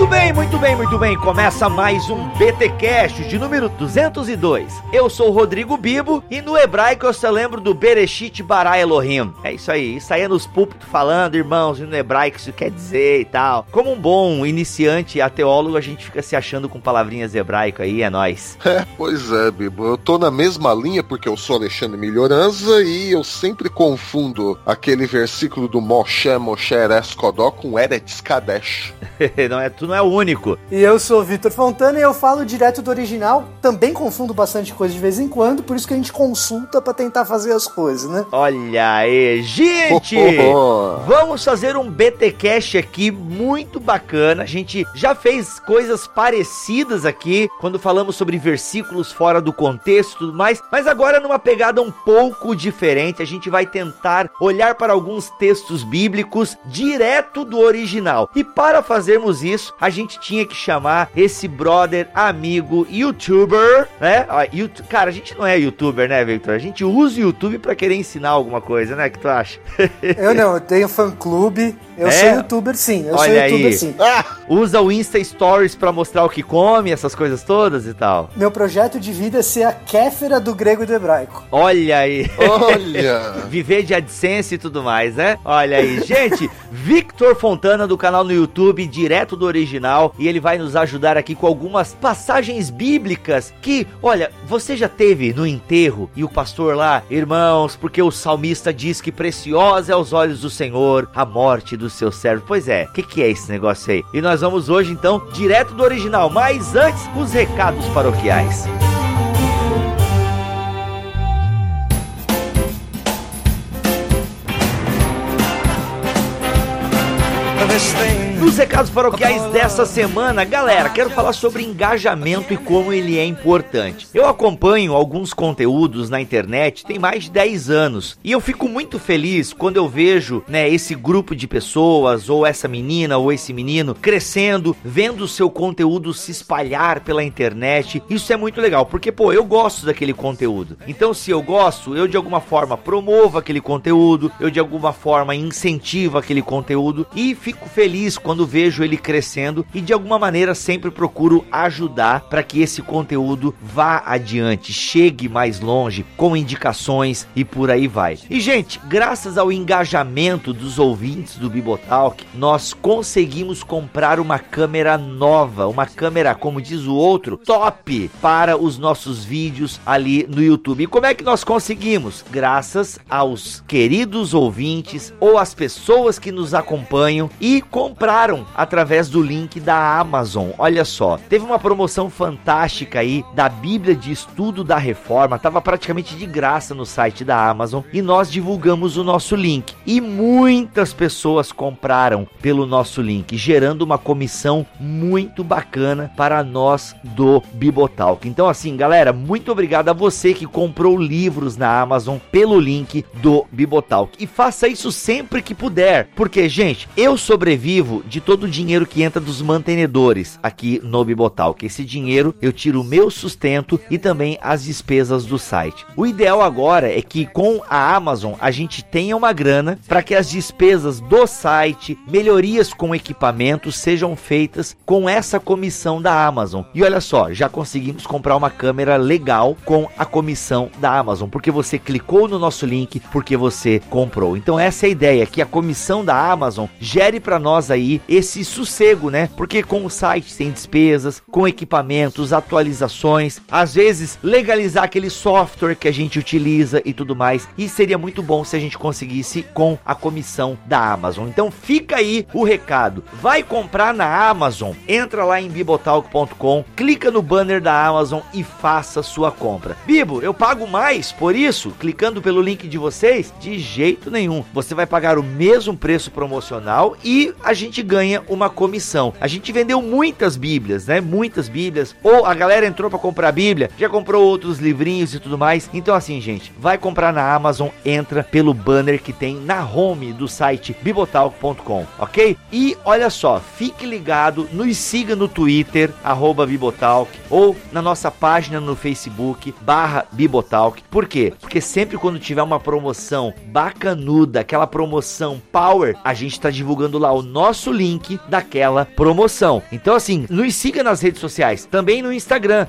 Muito bem, muito bem, muito bem. Começa mais um BTcast de número 202. Eu sou o Rodrigo Bibo e no hebraico eu só lembro do Bereshit bara Elohim. É isso aí, isso aí é nos púlpitos falando, irmãos, e no hebraico isso quer dizer e tal. Como um bom iniciante a teólogo, a gente fica se achando com palavrinhas hebraico aí, é nós. É, pois é, Bibo. Eu tô na mesma linha porque eu sou Alexandre Melhoranza e eu sempre confundo aquele versículo do Moshe Moshe Eres Kodó com Eretz Kadesh. não é, tu não é o único. E eu sou o Vitor Fontana e eu falo direto do original. Também confundo bastante coisa de vez em quando, por isso que a gente consulta para tentar fazer as coisas, né? Olha aí, gente! vamos fazer um BTcast aqui muito bacana. A gente já fez coisas parecidas aqui quando falamos sobre versículos fora do contexto e tudo mais, mas agora numa pegada um pouco diferente. A gente vai tentar olhar para alguns textos bíblicos direto do original. E para fazermos isso, a gente tinha que chamar esse brother, amigo, youtuber, né? Ó, YouTube, cara, a gente não é youtuber, né, Victor? A gente usa o YouTube para querer ensinar alguma coisa, né? O que tu acha? eu não, eu tenho fã clube. Eu é? sou youtuber sim, eu Olha sou youtuber aí. sim. Ah, usa o Insta Stories para mostrar o que come, essas coisas todas e tal. Meu projeto de vida é ser a Kéfera do grego e do hebraico. Olha aí. Olha. Viver de AdSense e tudo mais, né? Olha aí. Gente, Victor Fontana do canal no YouTube, direto do original, e ele vai nos ajudar aqui com algumas passagens bíblicas que, olha, você já teve no enterro e o pastor lá, irmãos, porque o salmista diz que preciosa é aos olhos do Senhor a morte do seu servo. Pois é, o que, que é esse negócio aí? E nós vamos hoje então direto do original, mas antes os recados paroquiais. Nos recados paroquiais dessa semana, galera, quero falar sobre engajamento e como ele é importante. Eu acompanho alguns conteúdos na internet tem mais de 10 anos e eu fico muito feliz quando eu vejo, né, esse grupo de pessoas ou essa menina ou esse menino crescendo, vendo o seu conteúdo se espalhar pela internet. Isso é muito legal, porque pô, eu gosto daquele conteúdo. Então, se eu gosto, eu de alguma forma promovo aquele conteúdo, eu de alguma forma incentivo aquele conteúdo e fico feliz quando vejo ele crescendo e de alguma maneira sempre procuro ajudar para que esse conteúdo vá adiante, chegue mais longe com indicações e por aí vai. E gente, graças ao engajamento dos ouvintes do Bibotalk, nós conseguimos comprar uma câmera nova, uma câmera, como diz o outro, top para os nossos vídeos ali no YouTube. E como é que nós conseguimos? Graças aos queridos ouvintes ou às pessoas que nos acompanham e compraram através do link da Amazon. Olha só, teve uma promoção fantástica aí da Bíblia de Estudo da Reforma, tava praticamente de graça no site da Amazon e nós divulgamos o nosso link. E muitas pessoas compraram pelo nosso link, gerando uma comissão muito bacana para nós do Bibotalk. Então assim, galera, muito obrigado a você que comprou livros na Amazon pelo link do Bibotalk. E faça isso sempre que puder, porque gente, eu sobrevivo de todo o dinheiro que entra dos mantenedores aqui no Bibotalk. Esse dinheiro eu tiro o meu sustento e também as despesas do site. O ideal agora é que com a Amazon a gente tenha uma grana para que as despesas do site, melhorias com equipamentos sejam feitas com essa comissão da Amazon. E olha só, já conseguimos comprar uma câmera legal com a comissão da Amazon, porque você clicou no nosso link, porque você comprou. Então essa é a ideia, que a comissão da Amazon gere para nós aí esse sossego, né? Porque com o site sem despesas, com equipamentos, atualizações, às vezes legalizar aquele software que a gente utiliza e tudo mais. E seria muito bom se a gente conseguisse com a comissão da Amazon. Então fica aí o recado. Vai comprar na Amazon, entra lá em bibotalk.com, clica no banner da Amazon e faça sua compra. Bibo, eu pago mais por isso? Clicando pelo link de vocês? De jeito nenhum. Você vai pagar o mesmo preço promocional e a gente ganha ganha uma comissão. A gente vendeu muitas Bíblias, né? Muitas Bíblias. Ou a galera entrou para comprar Bíblia, já comprou outros livrinhos e tudo mais. Então, assim, gente, vai comprar na Amazon, entra pelo banner que tem na home do site bibotalk.com, ok? E olha só, fique ligado, nos siga no Twitter, Bibotalk, ou na nossa página no Facebook, barra Bibotalk. Por quê? Porque sempre quando tiver uma promoção bacanuda, aquela promoção Power, a gente está divulgando lá o nosso link daquela promoção. Então, assim, nos siga nas redes sociais, também no Instagram,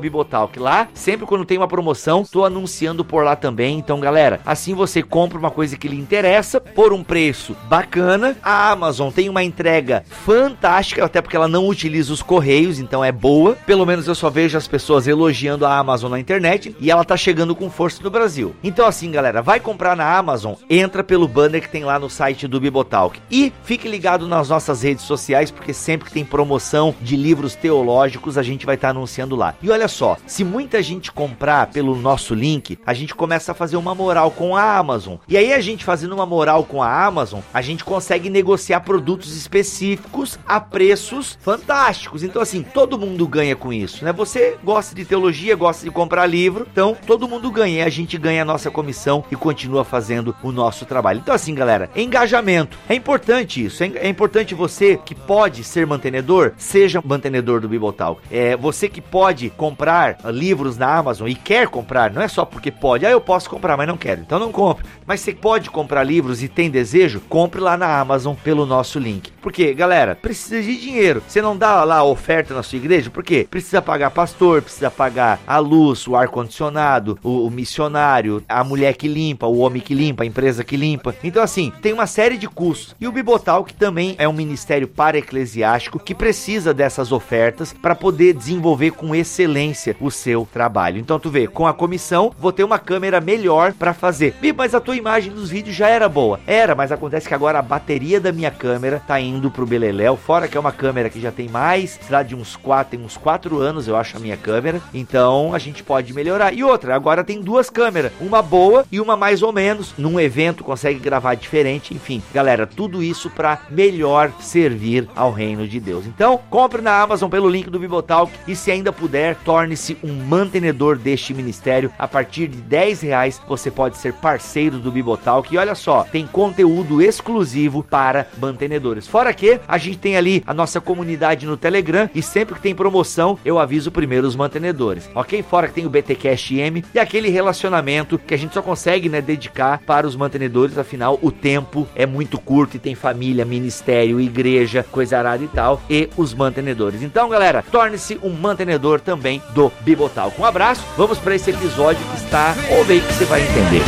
Bibotalk. Lá, sempre quando tem uma promoção, tô anunciando por lá também. Então, galera, assim você compra uma coisa que lhe interessa por um preço bacana. A Amazon tem uma entrega fantástica, até porque ela não utiliza os correios, então é boa. Pelo menos eu só vejo as pessoas elogiando a Amazon na internet e ela tá chegando com força no Brasil. Então, assim, galera, vai comprar na Amazon, entra pelo banner que tem lá no site do Bibotalk. E fique ligado nas nossas redes sociais, porque sempre que tem promoção de livros teológicos, a gente vai estar tá anunciando lá. E olha só, se muita gente comprar pelo nosso link, a gente começa a fazer uma moral com a Amazon. E aí a gente fazendo uma moral com a Amazon, a gente consegue negociar produtos específicos a preços fantásticos. Então assim, todo mundo ganha com isso, né? Você gosta de teologia, gosta de comprar livro, então todo mundo ganha. A gente ganha a nossa comissão e continua fazendo o nosso trabalho. Então assim, galera, engajamento. É importante isso. É importante você que pode ser mantenedor, seja mantenedor do Bibotal. É você que pode comprar livros na Amazon e quer comprar, não é só porque pode. Ah, eu posso comprar, mas não quero. Então não compre. Mas você pode comprar livros e tem desejo, compre lá na Amazon pelo nosso link. Porque, galera, precisa de dinheiro. Você não dá lá oferta na sua igreja, por quê? Precisa pagar pastor, precisa pagar a luz, o ar condicionado, o, o missionário, a mulher que limpa, o homem que limpa, a empresa que limpa. Então assim, tem uma série de custos. E o Bibotal que também é um ministério para eclesiástico que precisa dessas ofertas para poder desenvolver com excelência o seu trabalho. Então tu vê, com a comissão, vou ter uma câmera melhor para fazer. Mas a tua imagem dos vídeos já era boa. Era, mas acontece que agora a bateria da minha câmera tá indo pro beleléu, fora que é uma câmera que já tem mais, será de uns 4, tem uns 4 anos, eu acho a minha câmera. Então a gente pode melhorar. E outra, agora tem duas câmeras, uma boa e uma mais ou menos. Num evento consegue gravar diferente, enfim. Galera, tudo isso para melhor servir ao reino de Deus. Então, compre na Amazon pelo link do Bibotalk e se ainda puder, torne-se um mantenedor deste ministério. A partir de 10 reais você pode ser parceiro do Bibotalk. E olha só, tem conteúdo exclusivo para mantenedores. Fora que a gente tem ali a nossa comunidade no Telegram e sempre que tem promoção eu aviso primeiro os mantenedores, ok? Fora que tem o BTcast M e aquele relacionamento que a gente só consegue né, dedicar para os mantenedores, afinal o tempo é muito curto e tem família, ministério, igreja, coisa arada e tal, e os mantenedores. Então, galera, torne-se um mantenedor também do Bibotal. Um abraço, vamos para esse episódio que está, ouve aí que você vai entender.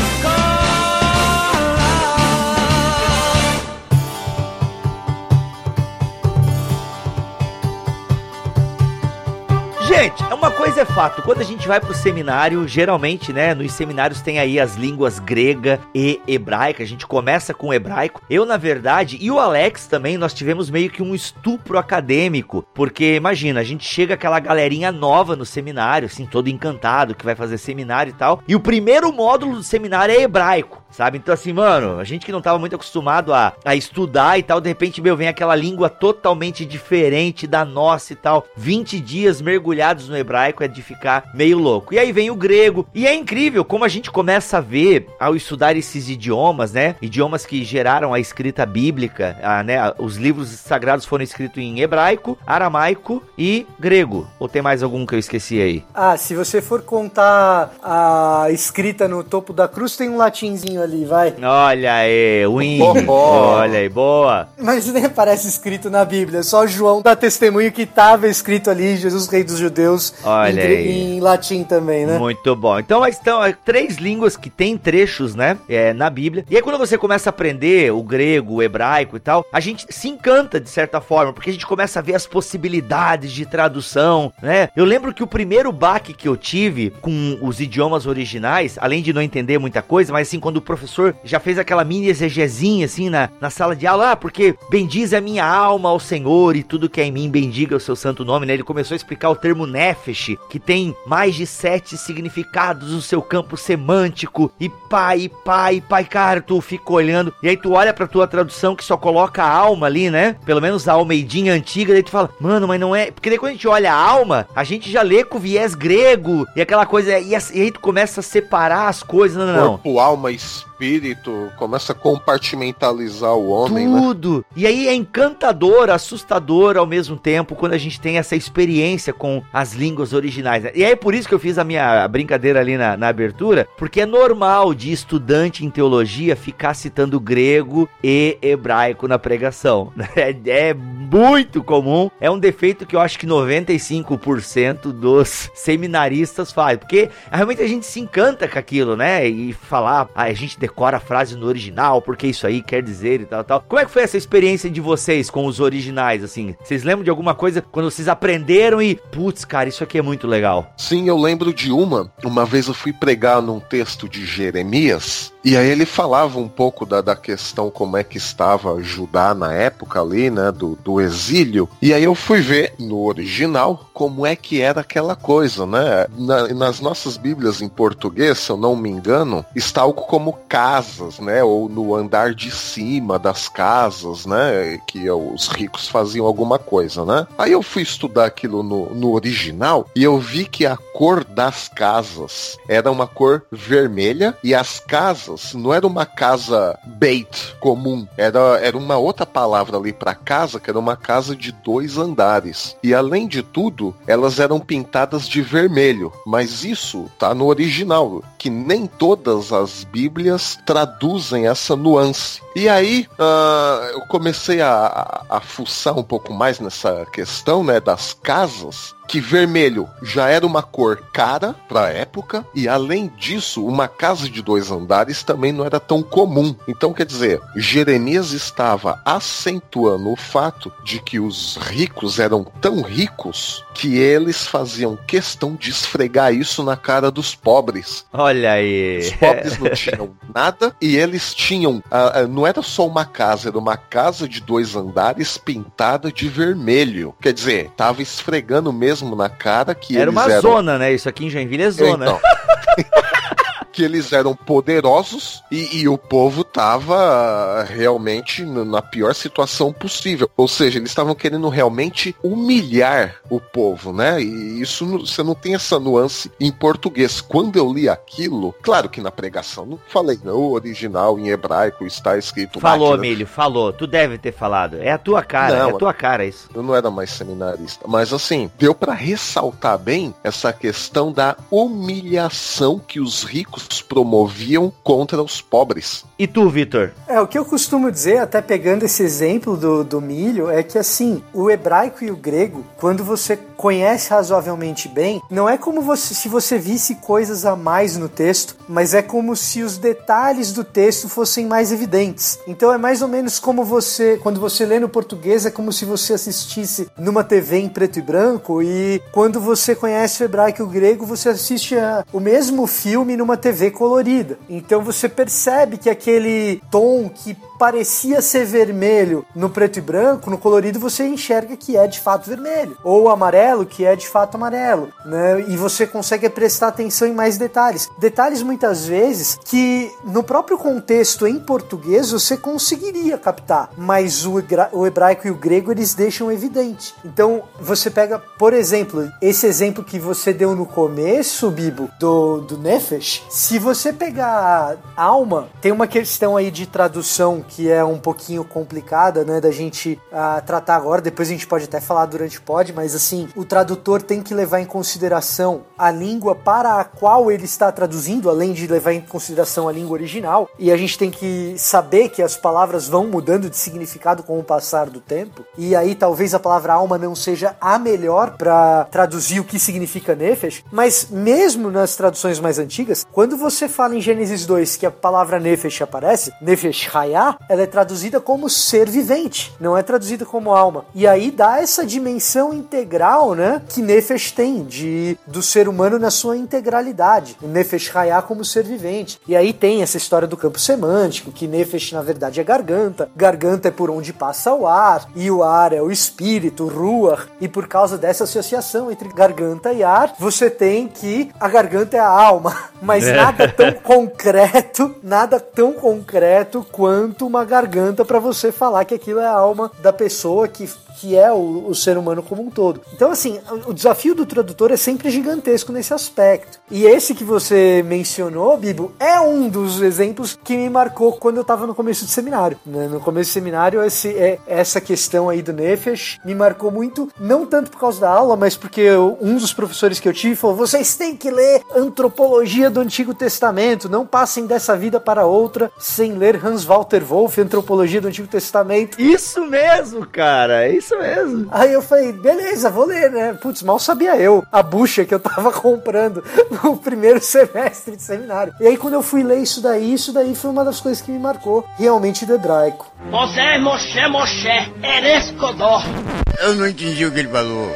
Gente, uma coisa é fato, quando a gente vai pro seminário, geralmente, né, nos seminários tem aí as línguas grega e hebraica, a gente começa com hebraico. Eu, na verdade, e o Alex também, nós tivemos meio que um estupro acadêmico, porque imagina, a gente chega aquela galerinha nova no seminário, assim, todo encantado, que vai fazer seminário e tal, e o primeiro módulo do seminário é hebraico sabe? Então, assim, mano, a gente que não tava muito acostumado a, a estudar e tal, de repente, meu, vem aquela língua totalmente diferente da nossa e tal. 20 dias mergulhados no hebraico é de ficar meio louco. E aí vem o grego. E é incrível como a gente começa a ver, ao estudar esses idiomas, né? Idiomas que geraram a escrita bíblica, a, né? Os livros sagrados foram escritos em hebraico, aramaico e grego. Ou tem mais algum que eu esqueci aí? Ah, se você for contar a escrita no topo da cruz, tem um latinzinho ali, vai. Olha aí, win. Oh, Olha aí, boa. Mas nem aparece escrito na Bíblia, só João dá testemunho que estava escrito ali, Jesus Rei dos Judeus, Olha em, aí. em latim também, né? Muito bom. Então, estão é, três línguas que tem trechos, né, é, na Bíblia. E aí, quando você começa a aprender o grego, o hebraico e tal, a gente se encanta de certa forma, porque a gente começa a ver as possibilidades de tradução, né? Eu lembro que o primeiro baque que eu tive com os idiomas originais, além de não entender muita coisa, mas assim, quando professor já fez aquela mini exegezinha assim na, na sala de aula, ah, porque bendize a minha alma ao Senhor e tudo que é em mim bendiga o seu santo nome, né? Ele começou a explicar o termo nefesh, que tem mais de sete significados no seu campo semântico, e pai, pai, pai, cara, tu fica olhando, e aí tu olha pra tua tradução que só coloca a alma ali, né? Pelo menos a almeidinha antiga, daí tu fala, mano, mas não é. Porque daí quando a gente olha a alma, a gente já lê com viés grego, e aquela coisa, e, aí tu começa a separar as coisas, não, não, não. Corpo, alma, Peace. Espírito, começa a compartimentalizar o homem, né? Tudo. Né? E aí é encantador, assustador ao mesmo tempo quando a gente tem essa experiência com as línguas originais. Né? E aí é por isso que eu fiz a minha brincadeira ali na, na abertura, porque é normal de estudante em teologia ficar citando grego e hebraico na pregação. É, é muito comum, é um defeito que eu acho que 95% dos seminaristas fazem, porque realmente a gente se encanta com aquilo, né? E falar, ah, a gente decora a frase no original, porque isso aí quer dizer e tal, tal. Como é que foi essa experiência de vocês com os originais, assim? Vocês lembram de alguma coisa quando vocês aprenderam e, putz, cara, isso aqui é muito legal? Sim, eu lembro de uma. Uma vez eu fui pregar num texto de Jeremias e aí ele falava um pouco da, da questão como é que estava Judá na época ali, né, do, do exílio. E aí eu fui ver no original como é que era aquela coisa, né? Na, nas nossas Bíblias em português, se eu não me engano, está algo como casas, né? Ou no andar de cima das casas, né? Que os ricos faziam alguma coisa, né? Aí eu fui estudar aquilo no, no original e eu vi que a cor das casas era uma cor vermelha e as casas não era uma casa bait comum, era, era uma outra palavra ali para casa, que era uma casa de dois andares. E além de tudo, elas eram pintadas de vermelho, mas isso tá no original, que nem todas as Bíblias traduzem essa nuance. E aí uh, eu comecei a, a, a fuçar um pouco mais nessa questão né, das casas que vermelho já era uma cor cara para a época e além disso, uma casa de dois andares também não era tão comum. Então, quer dizer, Jeremias estava acentuando o fato de que os ricos eram tão ricos que eles faziam questão de esfregar isso na cara dos pobres. Olha aí. Os pobres não tinham nada e eles tinham, uh, uh, não era só uma casa, era uma casa de dois andares pintada de vermelho. Quer dizer, tava esfregando mesmo mesmo na cara que Era uma eram... zona, né? Isso aqui em Joinville é zona. Então. que eles eram poderosos e, e, o povo tava realmente na pior situação possível. Ou seja, eles estavam querendo realmente humilhar o povo, né? E isso você não tem essa nuance em português. Quando eu li aquilo, claro que na pregação não falei, não, o original em hebraico está escrito. Falou, máquina. Emílio, falou. Tu deve ter falado. É a tua cara, não, é a tua cara isso. Eu não era mais seminarista. Mas assim, deu para ressaltar bem essa questão da humilhação que os ricos promoviam contra os pobres. E tu, Vitor? É, o que eu costumo dizer, até pegando esse exemplo do, do milho, é que assim, o hebraico e o grego, quando você conhece razoavelmente bem, não é como você, se você visse coisas a mais no texto, mas é como se os detalhes do texto fossem mais evidentes. Então é mais ou menos como você, quando você lê no português, é como se você assistisse numa TV em preto e branco, e quando você conhece o hebraico e o grego, você assiste a, o mesmo filme numa TV colorida. Então você percebe que aquele tom que parecia ser vermelho no preto e branco, no colorido você enxerga que é de fato vermelho, ou amarelo que é de fato amarelo, né? E você consegue prestar atenção em mais detalhes. Detalhes muitas vezes que no próprio contexto em português você conseguiria captar, mas o, o hebraico e o grego eles deixam evidente. Então você pega, por exemplo, esse exemplo que você deu no começo, Bibo, do, do Nefesh, se você pegar alma, tem uma questão aí de tradução que é um pouquinho complicada, né, da gente uh, tratar agora. Depois a gente pode até falar durante o pod, mas assim, o tradutor tem que levar em consideração a língua para a qual ele está traduzindo, além de levar em consideração a língua original. E a gente tem que saber que as palavras vão mudando de significado com o passar do tempo. E aí talvez a palavra alma não seja a melhor para traduzir o que significa Nefesh, mas mesmo nas traduções mais antigas, quando você fala em Gênesis 2 que a palavra Nefesh aparece, Nefesh Hayah, ela é traduzida como ser vivente, não é traduzida como alma. E aí dá essa dimensão integral, né, que Nefesh tem, de, do ser humano na sua integralidade. O Nefesh Hayah como ser vivente. E aí tem essa história do campo semântico, que Nefesh na verdade é garganta, garganta é por onde passa o ar, e o ar é o espírito, o Ruach, e por causa dessa associação entre garganta e ar, você tem que a garganta é a alma, mas é. nada tão concreto, nada tão concreto quanto uma garganta para você falar que aquilo é a alma da pessoa que que é o, o, ser humano como um todo. Então, assim, o desafio do tradutor é sempre gigantesco nesse aspecto. E esse que você mencionou, Bibo, é um dos exemplos que me marcou quando eu estava no começo do seminário. Né? No começo do seminário, esse, é, essa questão aí do Nefesh me marcou muito, não tanto por causa da aula, mas porque eu, um dos professores que eu tive falou: vocês têm que ler antropologia do Antigo Testamento, não passem dessa vida para outra sem ler Hans Walter Wolff, Antropologia do Antigo Testamento. Isso mesmo, cara, é isso isso mesmo. Aí eu falei, beleza, vou ler, né? Putz, mal sabia eu a bucha que eu tava comprando no primeiro semestre de seminário. E aí quando eu fui ler isso daí, isso daí foi uma das coisas que me marcou realmente do hebraico. Moshe Moshe, Erescodor. Eu não entendi o que ele falou.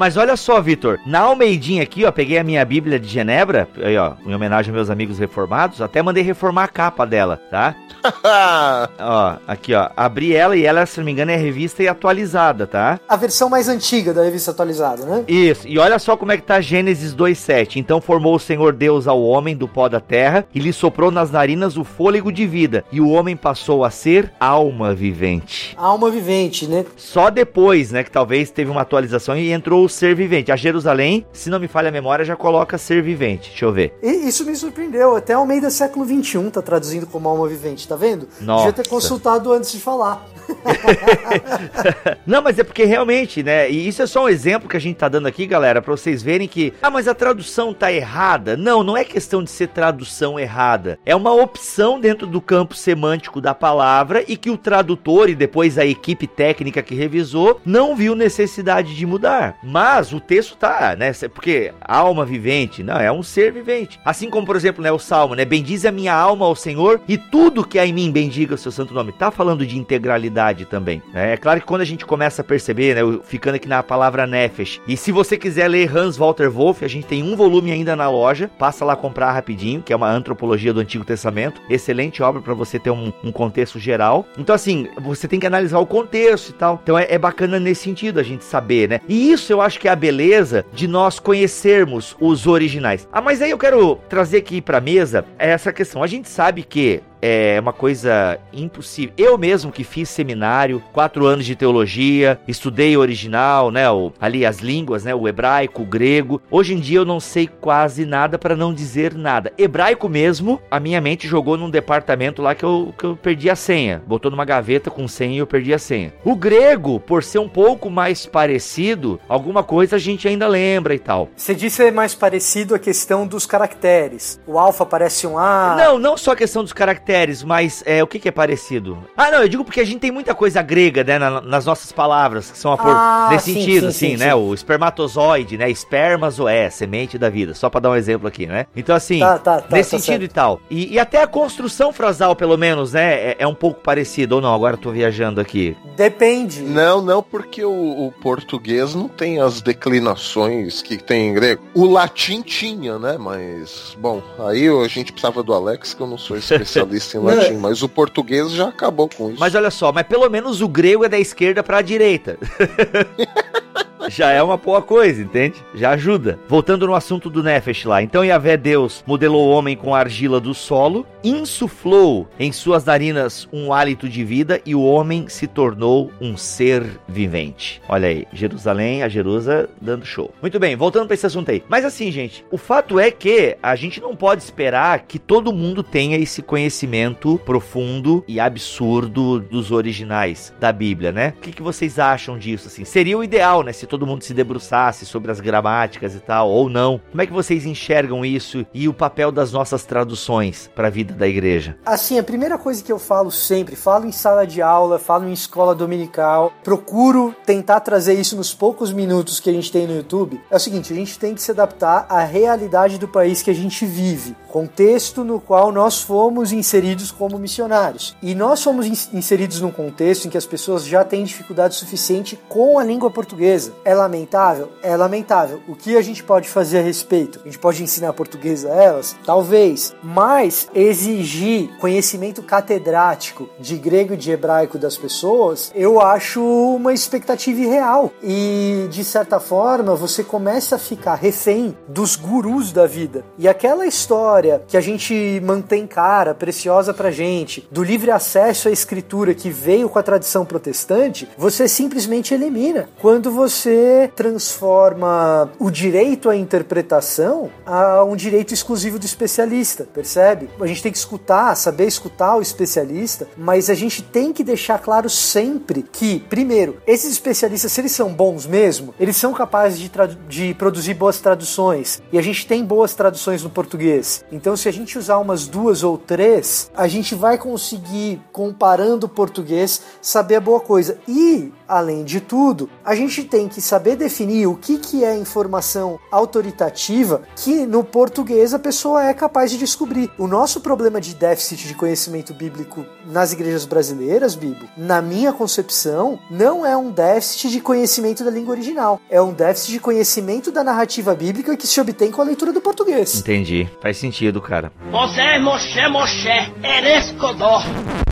Mas olha só, Vitor, na Almeidinha aqui, ó, peguei a minha Bíblia de Genebra, aí, ó, em homenagem aos meus amigos reformados, até mandei reformar a capa dela, tá? ó, aqui, ó, abri ela e ela, se não me engano, é revista e atualizada, tá? A versão mais antiga da revista atualizada, né? Isso, e olha só como é que tá Gênesis 2:7. Então formou o Senhor Deus ao homem do pó da terra e lhe soprou nas narinas o fôlego de vida, e o homem passou a ser alma vivente. Alma vivente, né? Só depois, né, que talvez teve uma atualização e entrou o ser vivente. A Jerusalém, se não me falha a memória, já coloca ser vivente. Deixa eu ver. E isso me surpreendeu. Até ao meio do século XXI tá traduzindo como alma vivente, tá vendo? Nossa. Devia ter consultado antes de falar. não, mas é porque realmente, né? E isso é só um exemplo que a gente tá dando aqui, galera, para vocês verem que, ah, mas a tradução tá errada. Não, não é questão de ser tradução errada. É uma opção dentro do campo semântico da palavra e que o tradutor e depois a equipe técnica que revisou não viu necessidade de mudar. Mas o texto tá, né? Porque alma vivente, não, é um ser vivente. Assim como, por exemplo, né, o Salmo, né? Bendize a minha alma ao Senhor e tudo que há em mim bendiga o seu santo nome. Tá falando de integralidade também. Né? É claro que quando a gente começa a perceber, né? Ficando aqui na palavra Nefesh. E se você quiser ler Hans Walter Wolff, a gente tem um volume ainda na loja. Passa lá comprar rapidinho, que é uma antropologia do Antigo Testamento. Excelente obra para você ter um, um, contexto geral. Então, assim, você tem que analisar o contexto e tal. Então é, é bacana nesse sentido a gente saber, né? E isso eu acho que é a beleza de nós conhecermos os originais. Ah, mas aí eu quero trazer aqui para mesa essa questão. A gente sabe que é uma coisa impossível. Eu mesmo que fiz seminário, quatro anos de teologia, estudei o original, né, o, ali as línguas, né, o hebraico, o grego. Hoje em dia eu não sei quase nada para não dizer nada. Hebraico mesmo, a minha mente jogou num departamento lá que eu, que eu perdi a senha. Botou numa gaveta com senha e eu perdi a senha. O grego, por ser um pouco mais parecido, alguma coisa a gente ainda lembra e tal. Você disse ser mais parecido a questão dos caracteres. O alfa parece um A. Não, não só a questão dos caracteres caracteres, mas é, o que, que, é parecido? Ah, não, eu digo porque a gente tem muita coisa grega, né, na, nas nossas palavras, que são a por, ah, nesse sim, sentido, sim, assim, sim, né? O espermatozoide, né? Espermas ou é, semente da vida, só para dar um exemplo aqui, né? Então, assim, tá, tá, tá, nesse tá sentido certo. e tal. E, e, até a construção frasal, pelo menos, né, é, é, um pouco parecido, ou não? Agora eu tô viajando aqui. Depende. Não, não, porque o, o português não tem as declinações que tem em grego. O latim tinha, né? Mas, bom, aí a gente precisava do Alex, que eu não sou especialista especialista em latim, mas o português já acabou com isso. Mas olha só, mas pelo menos o grego é da esquerda para a direita. já é uma boa coisa, entende? Já ajuda. Voltando no assunto do Nefesh lá. Então Yahvé Deus modelou o homem com a argila do solo, insuflou em suas narinas um hálito de vida e o homem se tornou um ser vivente. Olha aí, Jerusalém, a Jerusa dando show. Muito bem, voltando para esse assunto aí. Mas assim, gente, o fato é que a gente não pode esperar que todo mundo tenha esse conhecimento profundo e absurdo dos originais da Bíblia, né? O que, que vocês acham disso? Assim, seria o ideal, né? Se todo todo mundo se debruçasse sobre as gramáticas e tal, ou não. Como é que vocês enxergam isso e o papel das nossas traduções para a vida da igreja? Assim, a primeira coisa que eu falo sempre, falo em sala de aula, falo em escola dominical, procuro tentar trazer isso nos poucos minutos que a gente tem no YouTube, é o seguinte, a gente tem que se adaptar à realidade do país que a gente vive, contexto no qual nós fomos inseridos como missionários. E nós fomos inseridos num contexto em que as pessoas já têm dificuldade suficiente com a língua portuguesa. É lamentável? É lamentável. O que a gente pode fazer a respeito? A gente pode ensinar português a elas? Talvez. Mas exigir conhecimento catedrático de grego e de hebraico das pessoas, eu acho uma expectativa irreal. E de certa forma, você começa a ficar refém dos gurus da vida. E aquela história que a gente mantém cara, preciosa pra gente, do livre acesso à escritura que veio com a tradição protestante, você simplesmente elimina. Quando você transforma o direito à interpretação a um direito exclusivo do especialista, percebe? A gente tem que escutar, saber escutar o especialista, mas a gente tem que deixar claro sempre que, primeiro, esses especialistas, se eles são bons mesmo, eles são capazes de, de produzir boas traduções. E a gente tem boas traduções no português. Então, se a gente usar umas duas ou três, a gente vai conseguir, comparando o português, saber a boa coisa. E, além de tudo, a gente tem que saber definir o que, que é informação autoritativa que no português a pessoa é capaz de descobrir. O nosso problema de déficit de conhecimento bíblico nas igrejas brasileiras, Bibo, na minha concepção, não é um déficit de conhecimento da língua original, é um déficit de conhecimento da narrativa bíblica que se obtém com a leitura do português. Entendi. Faz sentido, cara. Você é Moshe Moshe, Erescodor.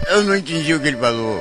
Eu não entendi o que ele falou.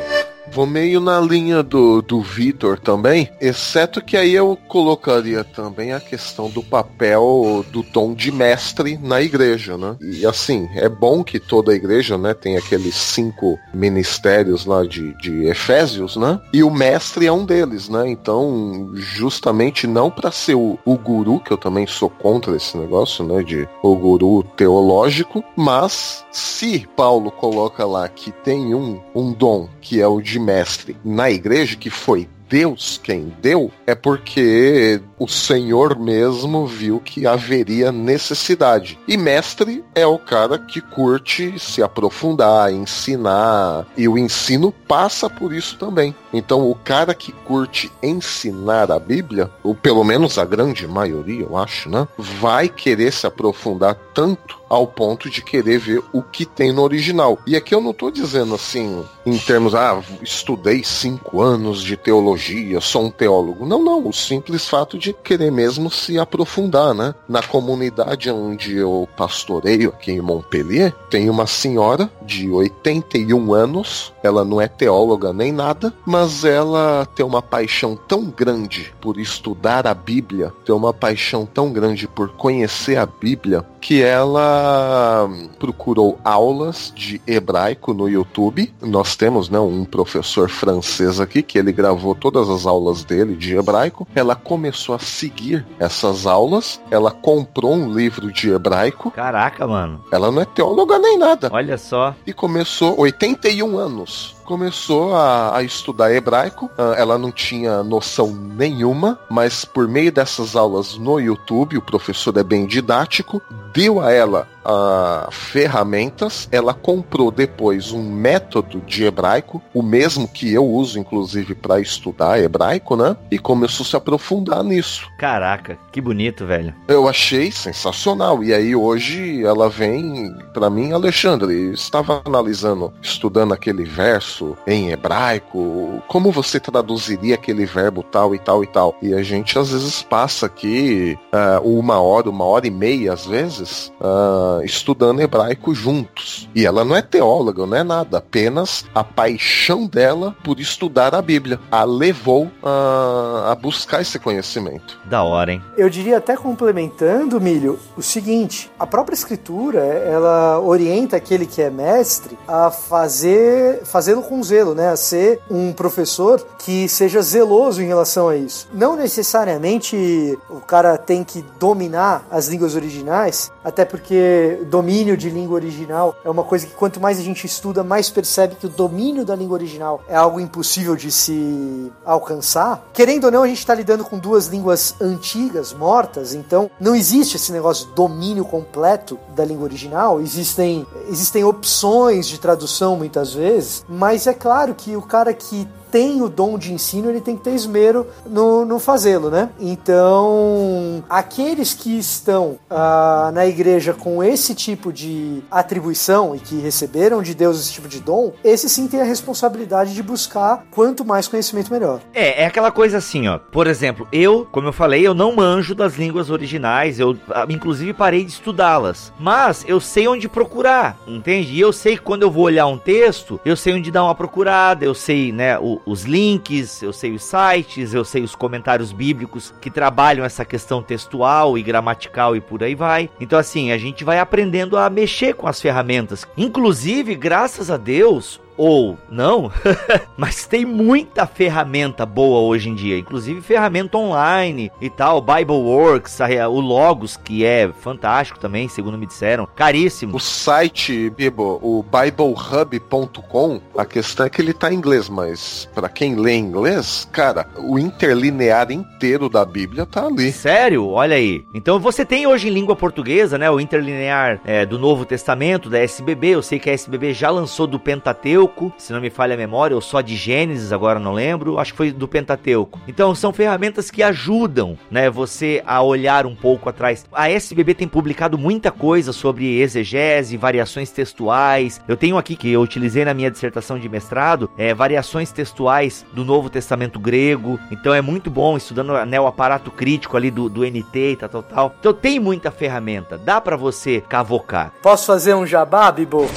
Vou meio na linha do, do Vitor também, exceto que aí eu colocaria também a questão do papel do tom de mestre na igreja, né? E assim, é bom que toda a igreja, né, tem aqueles cinco ministérios lá de, de Efésios, né? E o mestre é um deles, né? Então, justamente não para ser o, o guru, que eu também sou contra esse negócio, né, de o guru teológico, mas se Paulo coloca lá que tem um, um dom que é o de mestre na igreja, que foi Deus quem deu, é porque o Senhor mesmo viu que haveria necessidade. E mestre é o cara que curte se aprofundar, ensinar, e o ensino passa por isso também. Então, o cara que curte ensinar a Bíblia, ou pelo menos a grande maioria, eu acho, né, vai querer se aprofundar tanto ao ponto de querer ver o que tem no original. E aqui eu não estou dizendo assim, em termos, ah, estudei cinco anos de teologia, sou um teólogo. Não, não. O simples fato de querer mesmo se aprofundar, né? Na comunidade onde eu pastoreio aqui em Montpellier, tem uma senhora de 81 anos, ela não é teóloga nem nada, mas ela tem uma paixão tão grande por estudar a Bíblia, tem uma paixão tão grande por conhecer a Bíblia, que ela procurou aulas de hebraico no YouTube. Nós temos né, um professor francês aqui que ele gravou todas as aulas dele de hebraico. Ela começou a seguir essas aulas. Ela comprou um livro de hebraico. Caraca, mano. Ela não é teóloga nem nada. Olha só. E começou 81 anos começou a, a, estudar hebraico. Ah, ela não tinha noção nenhuma, mas por meio dessas aulas no YouTube, o professor é bem didático, deu a ela uh, ferramentas. Ela comprou depois um método de hebraico, o mesmo que eu uso, inclusive, para estudar hebraico, né? E começou a se aprofundar nisso. Caraca, que bonito, velho. Eu achei sensacional. E aí hoje ela vem para mim, Alexandre, estava analisando, estudando aquele verso em hebraico, como você traduziria aquele verbo tal e tal e tal. E a gente às vezes passa aqui uh, uma hora, uma hora e meia, às vezes, uh, estudando hebraico juntos. E ela não é teóloga, não é nada, apenas a paixão dela por estudar a Bíblia a levou a, a buscar esse conhecimento. Da hora, hein? Eu diria até complementando, Milho, o seguinte: a própria escritura ela orienta aquele que é mestre a fazer fazê-lo com zelo, né? A ser um professor que seja zeloso em relação a isso. Não necessariamente o cara tem que dominar as línguas originais, até porque domínio de língua original é uma coisa que quanto mais a gente estuda, mais percebe que o domínio da língua original é algo impossível de se alcançar. Querendo ou não, a gente está lidando com duas línguas antigas, mortas, então não existe esse negócio de domínio completo da língua original. Existem, existem opções de tradução muitas vezes, mas é claro que o cara que tem o dom de ensino, ele tem que ter esmero no, no fazê-lo, né? Então, aqueles que estão ah, na igreja com esse tipo de atribuição e que receberam de Deus esse tipo de dom, esse sim tem a responsabilidade de buscar quanto mais conhecimento melhor. É, é aquela coisa assim, ó. Por exemplo, eu, como eu falei, eu não manjo das línguas originais, eu ah, inclusive parei de estudá-las. Mas eu sei onde procurar, entende? E eu sei que quando eu vou olhar um texto, eu sei onde dar uma procurada, eu sei, né, o, os links, eu sei os sites, eu sei os comentários bíblicos que trabalham essa questão textual e gramatical e por aí vai. Então, assim, a gente vai aprendendo a mexer com as ferramentas. Inclusive, graças a Deus, ou não, mas tem muita ferramenta boa hoje em dia, inclusive ferramenta online e tal, Bibleworks, o Logos, que é fantástico também, segundo me disseram, caríssimo. O site, Bibo, o biblehub.com, a questão é que ele tá em inglês, mas para quem lê inglês, cara, o interlinear inteiro da Bíblia tá ali. Sério? Olha aí. Então você tem hoje em língua portuguesa, né, o interlinear é, do Novo Testamento, da SBB, eu sei que a SBB já lançou do Pentateuco, Pentateuco, se não me falha a memória, ou só de Gênesis, agora não lembro, acho que foi do Pentateuco. Então são ferramentas que ajudam, né, você a olhar um pouco atrás. A SBB tem publicado muita coisa sobre exegese, variações textuais. Eu tenho aqui que eu utilizei na minha dissertação de mestrado, é, variações textuais do Novo Testamento grego. Então é muito bom estudando né, o aparato crítico ali do, do NT e tal, tal, tal. Então tem muita ferramenta, dá para você cavocar. Posso fazer um jabá, Bibo?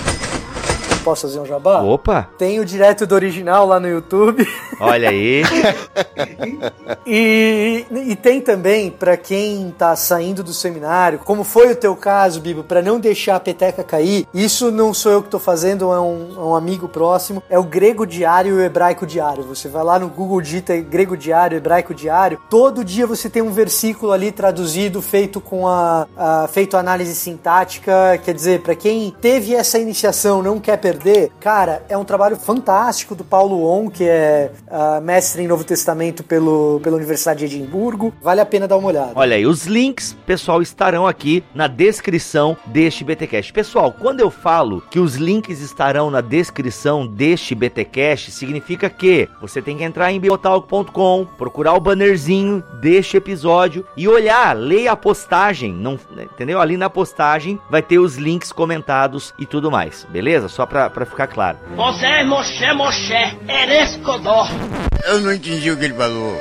Posso fazer um jabá? Opa! Tem o direto do original lá no YouTube. Olha aí. e, e tem também, para quem tá saindo do seminário, como foi o teu caso, Bibo, para não deixar a peteca cair, isso não sou eu que tô fazendo, é um, é um amigo próximo, é o grego diário e o hebraico diário. Você vai lá no Google, digita grego diário, hebraico diário, todo dia você tem um versículo ali traduzido, feito com a, a feito análise sintática, quer dizer, para quem teve essa iniciação, não quer perder, cara, é um trabalho fantástico do Paulo On, que é uh, mestre em Novo Testamento pelo, pela Universidade de Edimburgo. Vale a pena dar uma olhada. Olha aí, os links, pessoal, estarão aqui na descrição deste BTcast. Pessoal, quando eu falo que os links estarão na descrição deste BTcast, significa que você tem que entrar em biotalk.com, procurar o bannerzinho deste episódio e olhar, leia a postagem, não, entendeu? Ali na postagem vai ter os links comentados e tudo mais, beleza? Só pra pra, ficar claro. Você é Moshe Moshe, Erescodó. Eu não entendi o que ele falou.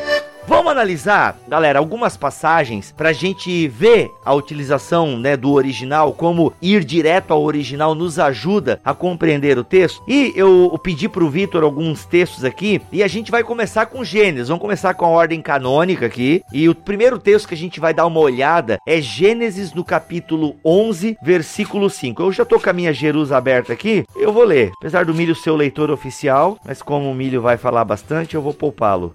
Vamos analisar, galera, algumas passagens pra gente ver a utilização, né, do original, como ir direto ao original nos ajuda a compreender o texto. E eu pedi pro Vitor alguns textos aqui e a gente vai começar com Gênesis. Vamos começar com a ordem canônica aqui. E o primeiro texto que a gente vai dar uma olhada é Gênesis no capítulo 11, versículo 5. Eu já tô com a minha Jerusa aberta aqui, eu vou ler. Apesar do Milho ser o leitor oficial, mas como o Milho vai falar bastante, eu vou poupá-lo.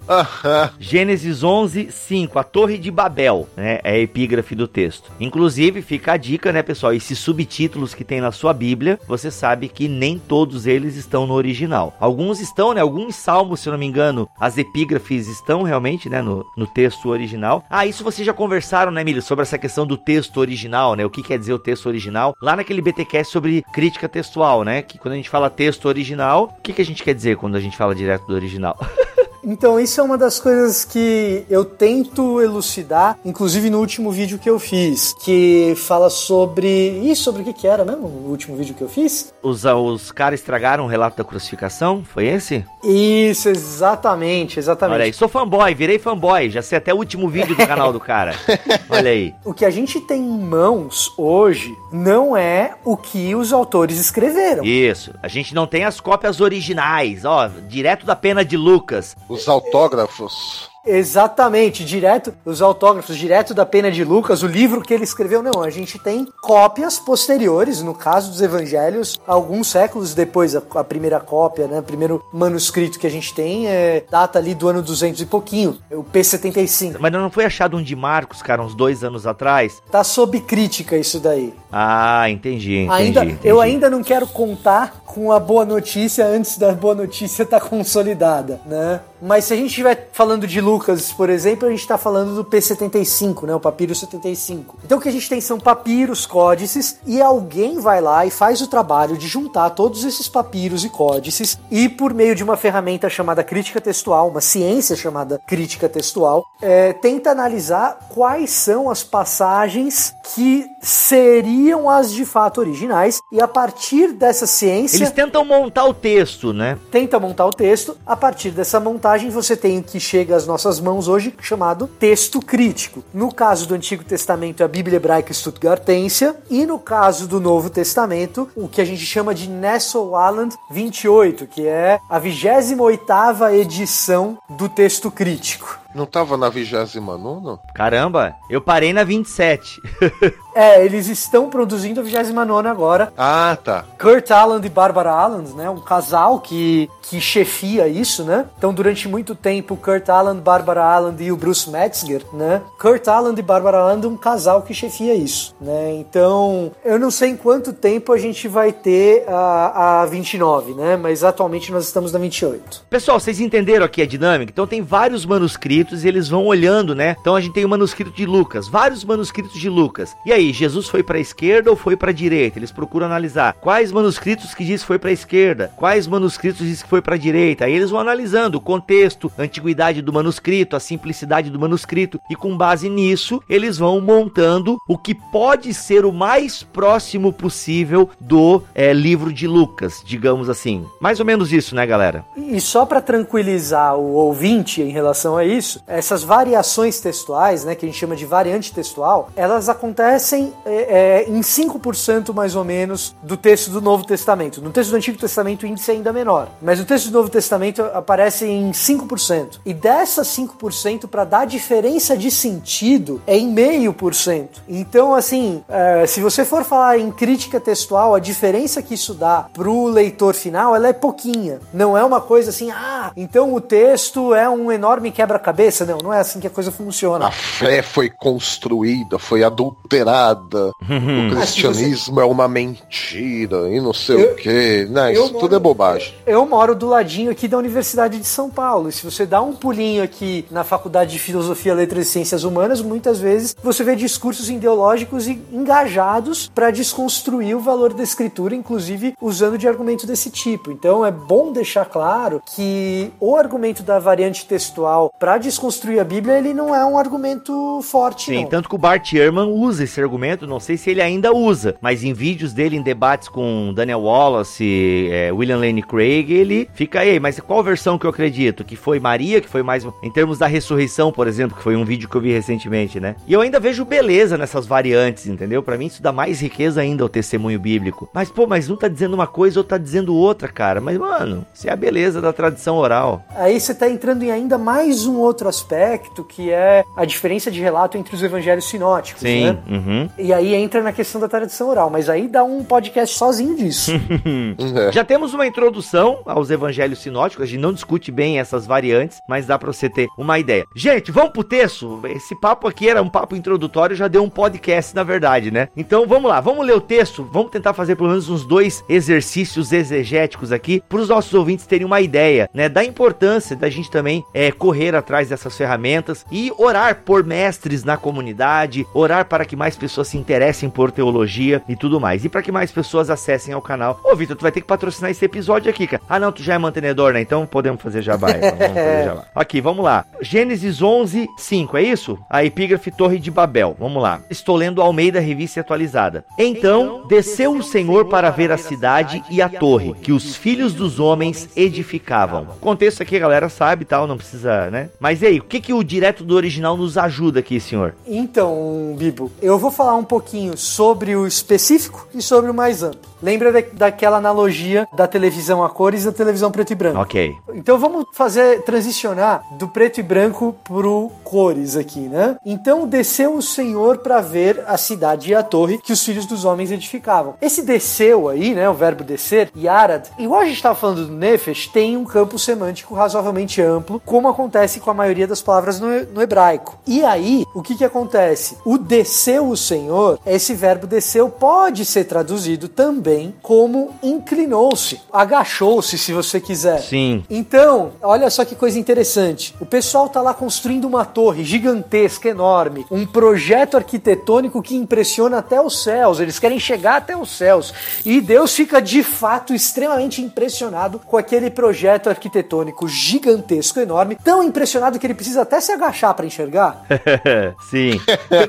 Gênesis Gênesis 11, 5, a Torre de Babel, né? É a epígrafe do texto. Inclusive, fica a dica, né, pessoal? Esses subtítulos que tem na sua Bíblia, você sabe que nem todos eles estão no original. Alguns estão, né? Alguns salmos, se eu não me engano, as epígrafes estão realmente, né, no, no texto original. Ah, isso vocês já conversaram, né, Emílio, sobre essa questão do texto original, né? O que quer dizer o texto original? Lá naquele BTcast sobre crítica textual, né? Que quando a gente fala texto original, o que, que a gente quer dizer quando a gente fala direto do original? Então, isso é uma das coisas que eu tento elucidar, inclusive no último vídeo que eu fiz, que fala sobre. E sobre o que, que era mesmo? O último vídeo que eu fiz? Os, os caras estragaram o relato da crucificação? Foi esse? Isso, exatamente, exatamente. Olha aí, sou fanboy, virei fanboy, já sei até o último vídeo do canal do cara. Olha aí. O que a gente tem em mãos hoje não é o que os autores escreveram. Isso, a gente não tem as cópias originais, ó, direto da pena de Lucas os autógrafos. Exatamente, direto, os autógrafos direto da pena de Lucas, o livro que ele escreveu, não, a gente tem cópias posteriores, no caso dos evangelhos, alguns séculos depois, a, a primeira cópia, né, o primeiro manuscrito que a gente tem é data ali do ano 200 e pouquinho, o P75. Mas não foi achado um de Marcos, cara, uns dois anos atrás? Tá sob crítica isso daí. Ah, entendi, entendi, ainda, entendi. Eu ainda não quero contar com a boa notícia antes da boa notícia estar tá consolidada, né? Mas se a gente estiver falando de Lucas, por exemplo, a gente está falando do P75, né? O papiro 75. Então o que a gente tem são papiros, códices, e alguém vai lá e faz o trabalho de juntar todos esses papiros e códices e por meio de uma ferramenta chamada crítica textual, uma ciência chamada crítica textual, é, tenta analisar quais são as passagens que seriam as de fato originais e a partir dessa ciência eles tentam montar o texto, né? Tenta montar o texto. A partir dessa montagem você tem o que chega às nossas mãos hoje chamado texto crítico. No caso do Antigo Testamento é a Bíblia Hebraica Stuttgartensia e no caso do Novo Testamento o que a gente chama de Nestle-Aland 28, que é a 28ª edição do texto crítico. Não tava na 29? Caramba, eu parei na 27. é, eles estão produzindo a 29 agora. Ah, tá. Kurt Aland e Barbara Aland, né? Um casal que, que chefia isso, né? Então, durante muito tempo, Kurt Aland, Barbara Aland e o Bruce Metzger, né? Kurt Aland e Barbara Aland, um casal que chefia isso, né? Então, eu não sei em quanto tempo a gente vai ter a, a 29, né? Mas atualmente nós estamos na 28. Pessoal, vocês entenderam aqui a dinâmica? Então, tem vários manuscritos manuscritos e eles vão olhando, né? Então a gente tem o manuscrito de Lucas, vários manuscritos de Lucas. E aí, Jesus foi para a esquerda ou foi para a direita? Eles procuram analisar quais manuscritos que diz que foi para a esquerda, quais manuscritos diz que foi para a direita. Aí eles vão analisando o contexto, a antiguidade do manuscrito, a simplicidade do manuscrito e com base nisso, eles vão montando o que pode ser o mais próximo possível do é, livro de Lucas, digamos assim. Mais ou menos isso, né, galera? E só para tranquilizar o ouvinte em relação a isso, essas variações textuais, né, que a gente chama de variante textual, elas acontecem é, é, em 5% mais ou menos do texto do Novo Testamento. No texto do Antigo Testamento o índice é ainda menor, mas no texto do Novo Testamento aparece em 5%. E dessas 5%, para dar diferença de sentido, é em meio por cento. Então, assim, é, se você for falar em crítica textual, a diferença que isso dá pro leitor final, ela é pouquinha. Não é uma coisa assim, ah, então o texto é um enorme quebra-cabeça cabeça, não, não é assim que a coisa funciona. A fé foi construída, foi adulterada, o cristianismo você... é uma mentira e não sei eu, o que, né? Isso moro, tudo é bobagem. Eu moro do ladinho aqui da Universidade de São Paulo, e se você dá um pulinho aqui na Faculdade de Filosofia, Letras e Ciências Humanas, muitas vezes você vê discursos ideológicos e engajados para desconstruir o valor da escritura, inclusive usando de argumento desse tipo. Então é bom deixar claro que o argumento da variante textual para desconstruir a Bíblia, ele não é um argumento forte. Sim, não. tanto que o Bart Ehrman usa esse argumento, não sei se ele ainda usa, mas em vídeos dele, em debates com Daniel Wallace, é, William Lane Craig, ele fica aí, mas qual versão que eu acredito? Que foi Maria, que foi mais. Em termos da ressurreição, por exemplo, que foi um vídeo que eu vi recentemente, né? E eu ainda vejo beleza nessas variantes, entendeu? Para mim isso dá mais riqueza ainda ao testemunho bíblico. Mas, pô, mas um tá dizendo uma coisa, outro tá dizendo outra, cara. Mas, mano, isso é a beleza da tradição oral. Aí você tá entrando em ainda mais um outro aspecto que é a diferença de relato entre os evangelhos sinóticos, Sim, né? Uhum. E aí entra na questão da tradição oral, mas aí dá um podcast sozinho disso. é. Já temos uma introdução aos evangelhos sinóticos, a gente não discute bem essas variantes, mas dá para você ter uma ideia. Gente, vamos pro texto? Esse papo aqui era um papo introdutório, já deu um podcast na verdade, né? Então vamos lá, vamos ler o texto, vamos tentar fazer pelo menos uns dois exercícios exegéticos aqui para os nossos ouvintes terem uma ideia, né, da importância da gente também é, correr atrás atrás dessas ferramentas e orar por mestres na comunidade, orar para que mais pessoas se interessem por teologia e tudo mais. E para que mais pessoas acessem ao canal. Ô, Vitor, tu vai ter que patrocinar esse episódio aqui, cara. Ah, não, tu já é mantenedor, né? Então podemos fazer jabá. Então, vamos fazer jabá. Aqui, vamos lá. Gênesis 11, 5, é isso? A epígrafe Torre de Babel. Vamos lá. Estou lendo Almeida Revista Atualizada. Então, desceu o Senhor para ver a cidade e a torre que os filhos dos homens edificavam. O contexto aqui, a galera sabe, tal, não precisa, né? Mas Mas e aí, o que, que o direto do original nos ajuda aqui, senhor? Então, Bibo, eu vou falar um pouquinho sobre o específico e sobre o mais amplo. Lembra da, daquela analogia da televisão a cores e da televisão preto e branco? Ok. Então vamos fazer transicionar do preto e branco pro cores aqui, né? Então desceu o Senhor para ver a cidade e a torre que os filhos dos homens edificavam. Esse desceu aí, né, o verbo descer, yarad, igual a gente estava falando do Nefesh, tem um campo semântico razoavelmente amplo, como acontece com a maioria das palavras no, no hebraico. E aí, o que que acontece? O desceu o Senhor, esse verbo desceu pode ser traduzido também como inclinou-se, agachou-se, se você quiser. Sim. Então, olha só que coisa interessante. O pessoal tá lá construindo uma torre gigantesca, enorme, um projeto arquitetônico que impressiona até os céus. Eles querem chegar até os céus. E Deus fica de fato extremamente impressionado com aquele projeto arquitetônico gigantesco, enorme, tão impressionado que ele precisa até se agachar para enxergar. Sim.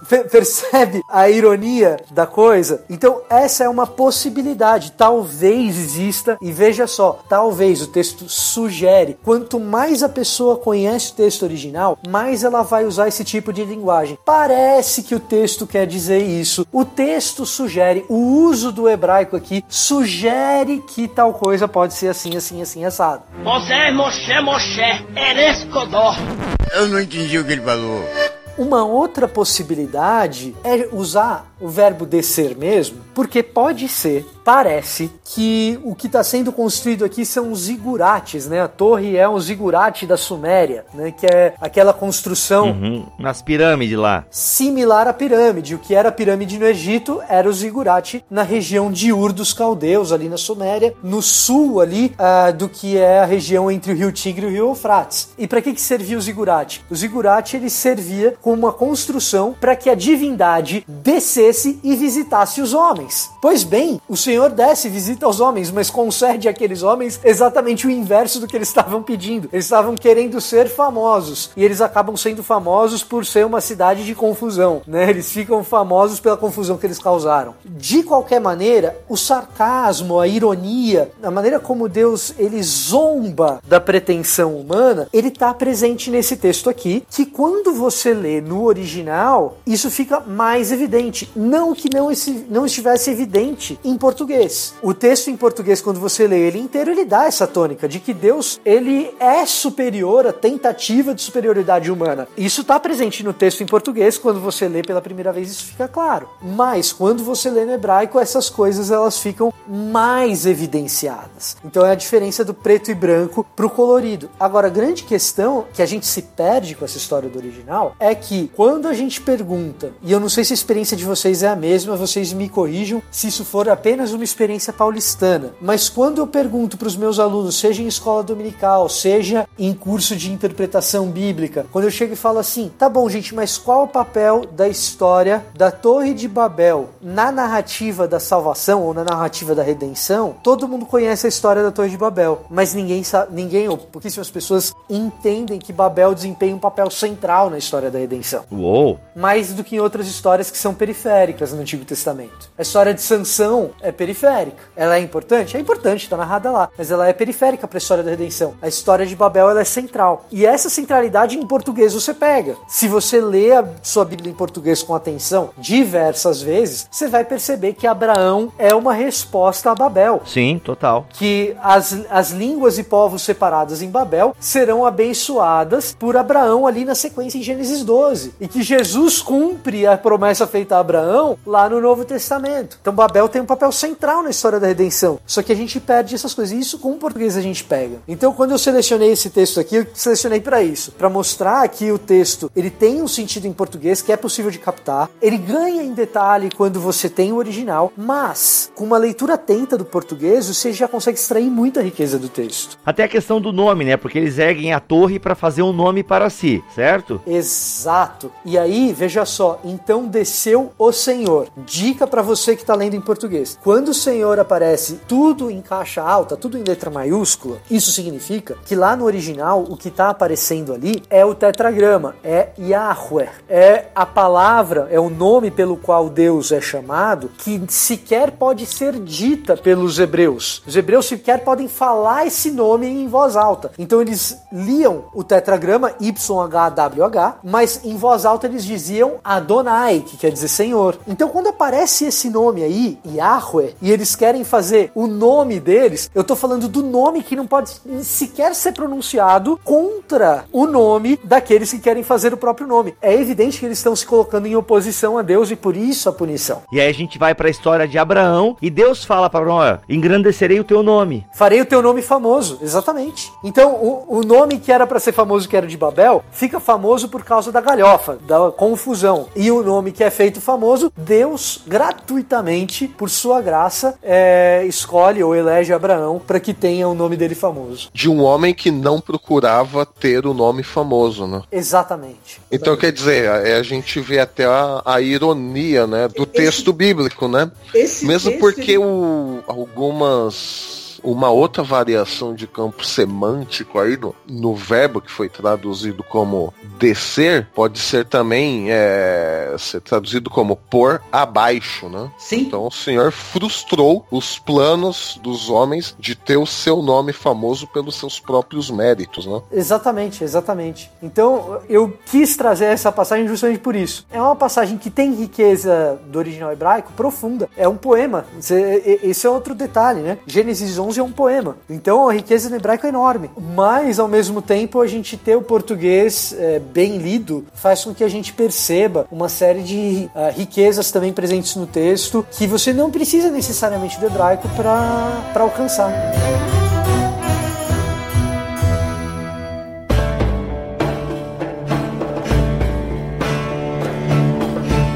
Per- Percebe a ironia da coisa? Então, essa é uma possibilidade. Talvez exista, e veja só, talvez o texto sugere. Quanto mais a pessoa conhece o texto original, mais ela vai usar esse tipo de linguagem. Parece que o texto quer dizer isso. O texto sugere, o uso do hebraico aqui sugere que tal coisa pode ser assim, assim, assim, assado. Moshe, Moshe, Eres Kodor. Eu não entendi o que ele falou. Uma outra possibilidade é usar o verbo descer mesmo, porque pode ser, parece, que o que está sendo construído aqui são os zigurates, né? A torre é um zigurate da Suméria, né? Que é aquela construção Uhum. Nas pirâmides lá. similar à pirâmide. O que era a pirâmide no Egito era o zigurate na região de Ur dos Caldeus, ali na Suméria, no sul ali ah, do que é a região entre o rio Tigre e o rio Eufrates. E para que, que servia o zigurate? O zigurate ele servia como uma construção para que a divindade descesse e visitasse os homens. Pois bem, o Senhor desce e visita os homens, mas concede àqueles homens exatamente o inverso do que eles estavam pedindo. Eles estavam querendo ser famosos e eles acabam sendo famosos por ser uma cidade de confusão, né? Eles ficam famosos pela confusão que eles causaram. De qualquer maneira, o sarcasmo, a ironia, a maneira como Deus ele zomba da pretensão humana, ele está presente nesse texto aqui, que quando você lê no original, isso fica mais evidente. Não que não, esse, não estivesse evidente em português. O texto em português, quando você lê ele inteiro, ele dá essa tônica de que Deus ele é superior à tentativa de superioridade humana. Isso está presente no texto em português, quando você lê pela primeira vez, isso fica claro. Mas quando você lê no hebraico, essas coisas elas ficam mais evidenciadas. Então é a diferença do preto e branco pro colorido. Agora, a grande questão que a gente se perde com essa história do original é que quando a gente pergunta, e eu não sei se a experiência de vocês é a mesma, vocês me corrijam se isso for apenas uma experiência paulistana, mas quando eu pergunto para os meus alunos, seja em escola dominical, seja em curso de interpretação bíblica, quando eu chego e falo assim, tá bom, gente, mas qual o papel da história da Torre de Babel na narrativa da salvação ou na narrativa da redenção? Todo mundo conhece a história da Torre de Babel, mas ninguém sabe, ninguém ou pouquíssimas pessoas entendem que Babel desempenha um papel central na história da redenção Uou. mais do que em outras histórias que são periféricas no Antigo Testamento. A história de Sansão é periférica. Ela é importante? É importante, está narrada lá, mas ela é periférica para a história da redenção. A história de Babel ela é central. E essa centralidade em português você pega. Se você lê a sua Bíblia em português com atenção diversas vezes, você vai perceber que Abraão é uma resposta a Babel Sim, total. que as, as línguas e povos separadas em Babel serão abençoadas por Abraão ali na sequência em Gênesis 12. E que Jesus cumpre a promessa feita a Abraão lá no Novo Testamento. Então Babel tem um papel central na história da redenção. Só que a gente perde essas coisas. E isso com o português a gente pega. Então quando eu selecionei esse texto aqui, eu selecionei para isso. para mostrar que o texto ele tem um sentido em português que é possível de captar. Ele ganha em detalhe quando você tem o original. Mas com uma leitura atenta do português, você já consegue extrair muita riqueza do texto. Até a questão do nome, né? Porque eles erguem a torre para fazer um nome para si, certo? Exato. E aí, veja só, então desceu o Senhor. Dica para você que está lendo em português. Quando o Senhor aparece tudo em caixa alta, tudo em letra maiúscula, isso significa que lá no original o que está aparecendo ali é o tetragrama, é Yahweh, é a palavra, é o nome pelo qual Deus é chamado, que sequer pode ser dita pelos hebreus. Os hebreus sequer podem falar esse nome em voz alta. Então eles liam o tetragrama YHWH, mas em voz alta eles diziam Adonai, que quer dizer Senhor. Então quando aparece esse nome aí, Yahweh, e eles querem fazer o nome deles, eu tô falando do nome que não pode sequer ser pronunciado contra o nome daqueles que querem fazer o próprio nome. É evidente que eles estão se colocando em oposição a Deus e por isso a punição. E aí a gente vai para a história de Abraão e Deus fala para Abraão: engrandecerei o teu nome. Farei o teu nome famoso, exatamente. Então, o, o nome que era para ser famoso, que era de Babel, fica famoso por causa da galhofa, da confusão. E o nome que é feito famoso, Deus gratuitamente, por sua graça, é, escolhe ou elege Abraão para que tenha o nome dele famoso. De um homem que não procurava ter o nome famoso, né? Exatamente. Então quer dizer, a, a gente vê até a, a ironia, né, do Esse- texto bíblico, né? Mesmo texto, porque ele- o, algumas uma outra variação de campo semântico aí no, no verbo que foi traduzido como descer pode ser também é, ser traduzido como pôr abaixo, né? Sim. Então o Senhor frustrou os planos dos homens de ter o seu nome famoso pelos seus próprios méritos, né? Exatamente, exatamente. Então eu quis trazer essa passagem justamente por isso. É uma passagem que tem riqueza do original hebraico profunda. É um poema. Esse é outro detalhe, né? Gênesis 11 é um poema. Então a riqueza no hebraico é enorme. Mas ao mesmo tempo a gente ter o português é, bem lido faz com que a gente perceba uma série de ah, riquezas também presentes no texto que você não precisa necessariamente do hebraico para alcançar.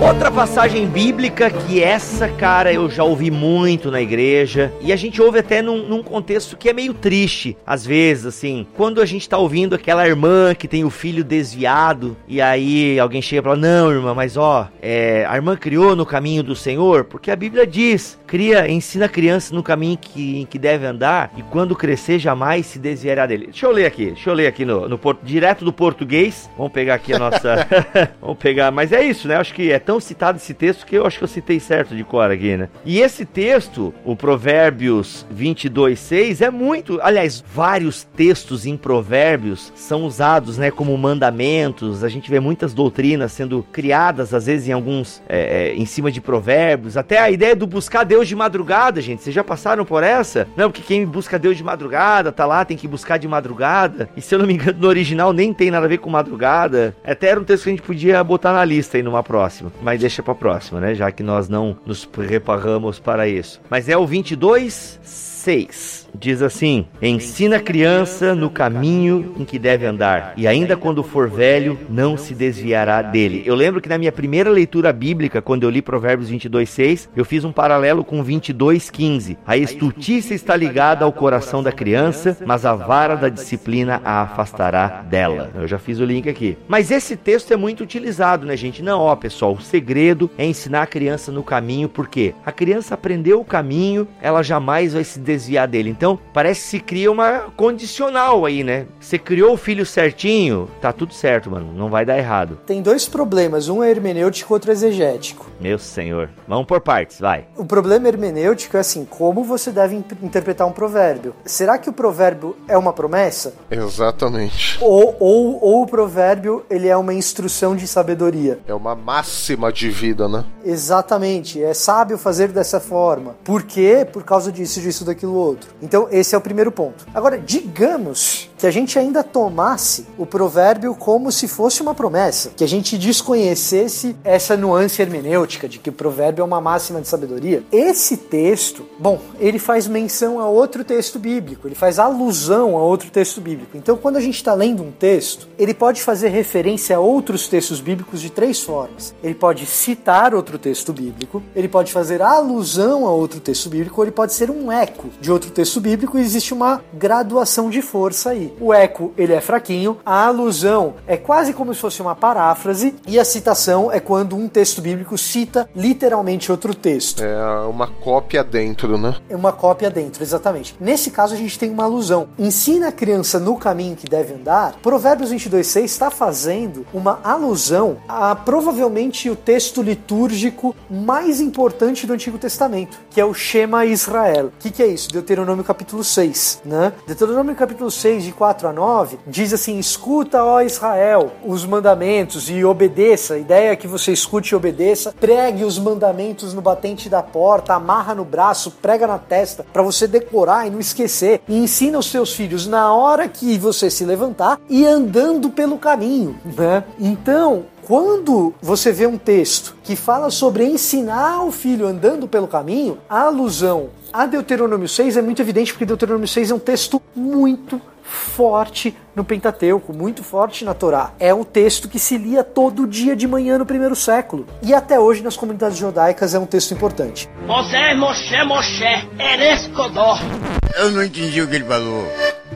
Outra passagem bíblica que essa, cara, eu já ouvi muito na igreja. E a gente ouve até num, num contexto que é meio triste, às vezes, assim. Quando a gente tá ouvindo aquela irmã que tem o filho desviado, e aí alguém chega e fala: Não, irmã, mas ó, é, a irmã criou no caminho do Senhor, porque a Bíblia diz: cria, ensina a criança no caminho que, em que deve andar, e quando crescer, jamais se desviará dele. Deixa eu ler aqui, deixa eu ler aqui no, no direto do português. Vamos pegar aqui a nossa. Vamos pegar, mas é isso, né? Acho que é tão citado esse texto que eu acho que eu citei certo de cor aqui, né? E esse texto, o Provérbios 22:6 é muito, aliás, vários textos em Provérbios são usados, né, como mandamentos. A gente vê muitas doutrinas sendo criadas às vezes em alguns é, é, em cima de Provérbios. Até a ideia do buscar Deus de madrugada, gente. Vocês já passaram por essa? Não, porque quem busca Deus de madrugada tá lá, tem que buscar de madrugada. E se eu não me engano, no original nem tem nada a ver com madrugada. Até era um texto que a gente podia botar na lista aí numa próxima. Mas deixa pra próxima, né? Já que nós não nos preparamos para isso. Mas é o 22, 6. Diz assim: Ensina a criança no caminho em que deve andar, e ainda quando for velho, não se desviará dele. Eu lembro que na minha primeira leitura bíblica, quando eu li Provérbios 22:6, eu fiz um paralelo com 22:15. A estultícia está ligada ao coração da criança, mas a vara da disciplina a afastará dela. Eu já fiz o link aqui. Mas esse texto é muito utilizado, né, gente? Não, ó, pessoal, o segredo é ensinar a criança no caminho, porque a criança aprendeu o caminho, ela jamais vai se desviar dele. Então, parece que se cria uma condicional aí, né? Você criou o filho certinho, tá tudo certo, mano. Não vai dar errado. Tem dois problemas, um é hermenêutico, outro é exegético. Meu senhor. Vamos por partes, vai. O problema hermenêutico é assim, como você deve interpretar um provérbio? Será que o provérbio é uma promessa? Exatamente. Ou, ou, ou o provérbio ele é uma instrução de sabedoria? É uma máxima de vida, né? Exatamente, é sábio fazer dessa forma. Por quê? Por causa disso, disso, daquilo outro. Então, esse é o primeiro ponto. Agora, digamos que a gente ainda tomasse o provérbio como se fosse uma promessa, que a gente desconhecesse essa nuance hermenêutica de que o provérbio é uma máxima de sabedoria. Esse texto, bom, ele faz menção a outro texto bíblico, ele faz alusão a outro texto bíblico. Então, quando a gente está lendo um texto, ele pode fazer referência a outros textos bíblicos de três formas. Ele pode citar outro texto bíblico, ele pode fazer alusão a outro texto bíblico, ou ele pode ser um eco de outro texto bíblico e existe uma graduação de força aí. O eco ele é fraquinho, a alusão é quase como se fosse uma paráfrase e a citação é quando um texto bíblico cita literalmente outro texto. É uma cópia dentro, né? É uma cópia dentro, exatamente. Nesse caso a gente tem uma alusão. Ensina a criança no caminho que deve andar. Provérbios 22:6 está fazendo uma alusão a provavelmente o texto litúrgico mais importante do Antigo Testamento, que é o Shema Israel. O que, que é isso? Deuteronômio capítulo 6, né? Deuteronômio capítulo 6, de 4 a 9, diz assim: Escuta, ó Israel, os mandamentos e obedeça. A ideia é que você escute e obedeça. Pregue os mandamentos no batente da porta, amarra no braço, prega na testa, para você decorar e não esquecer. E ensina os seus filhos na hora que você se levantar e andando pelo caminho, né? Então, quando você vê um texto que fala sobre ensinar o filho andando pelo caminho, a alusão a Deuteronômio 6 é muito evidente porque Deuteronômio 6 é um texto muito forte no Pentateuco, muito forte na Torá. É um texto que se lia todo dia de manhã no primeiro século. E até hoje nas comunidades judaicas é um texto importante. Mosé, Moshe, Moshe, Eres Kodor. Eu não entendi o que ele falou.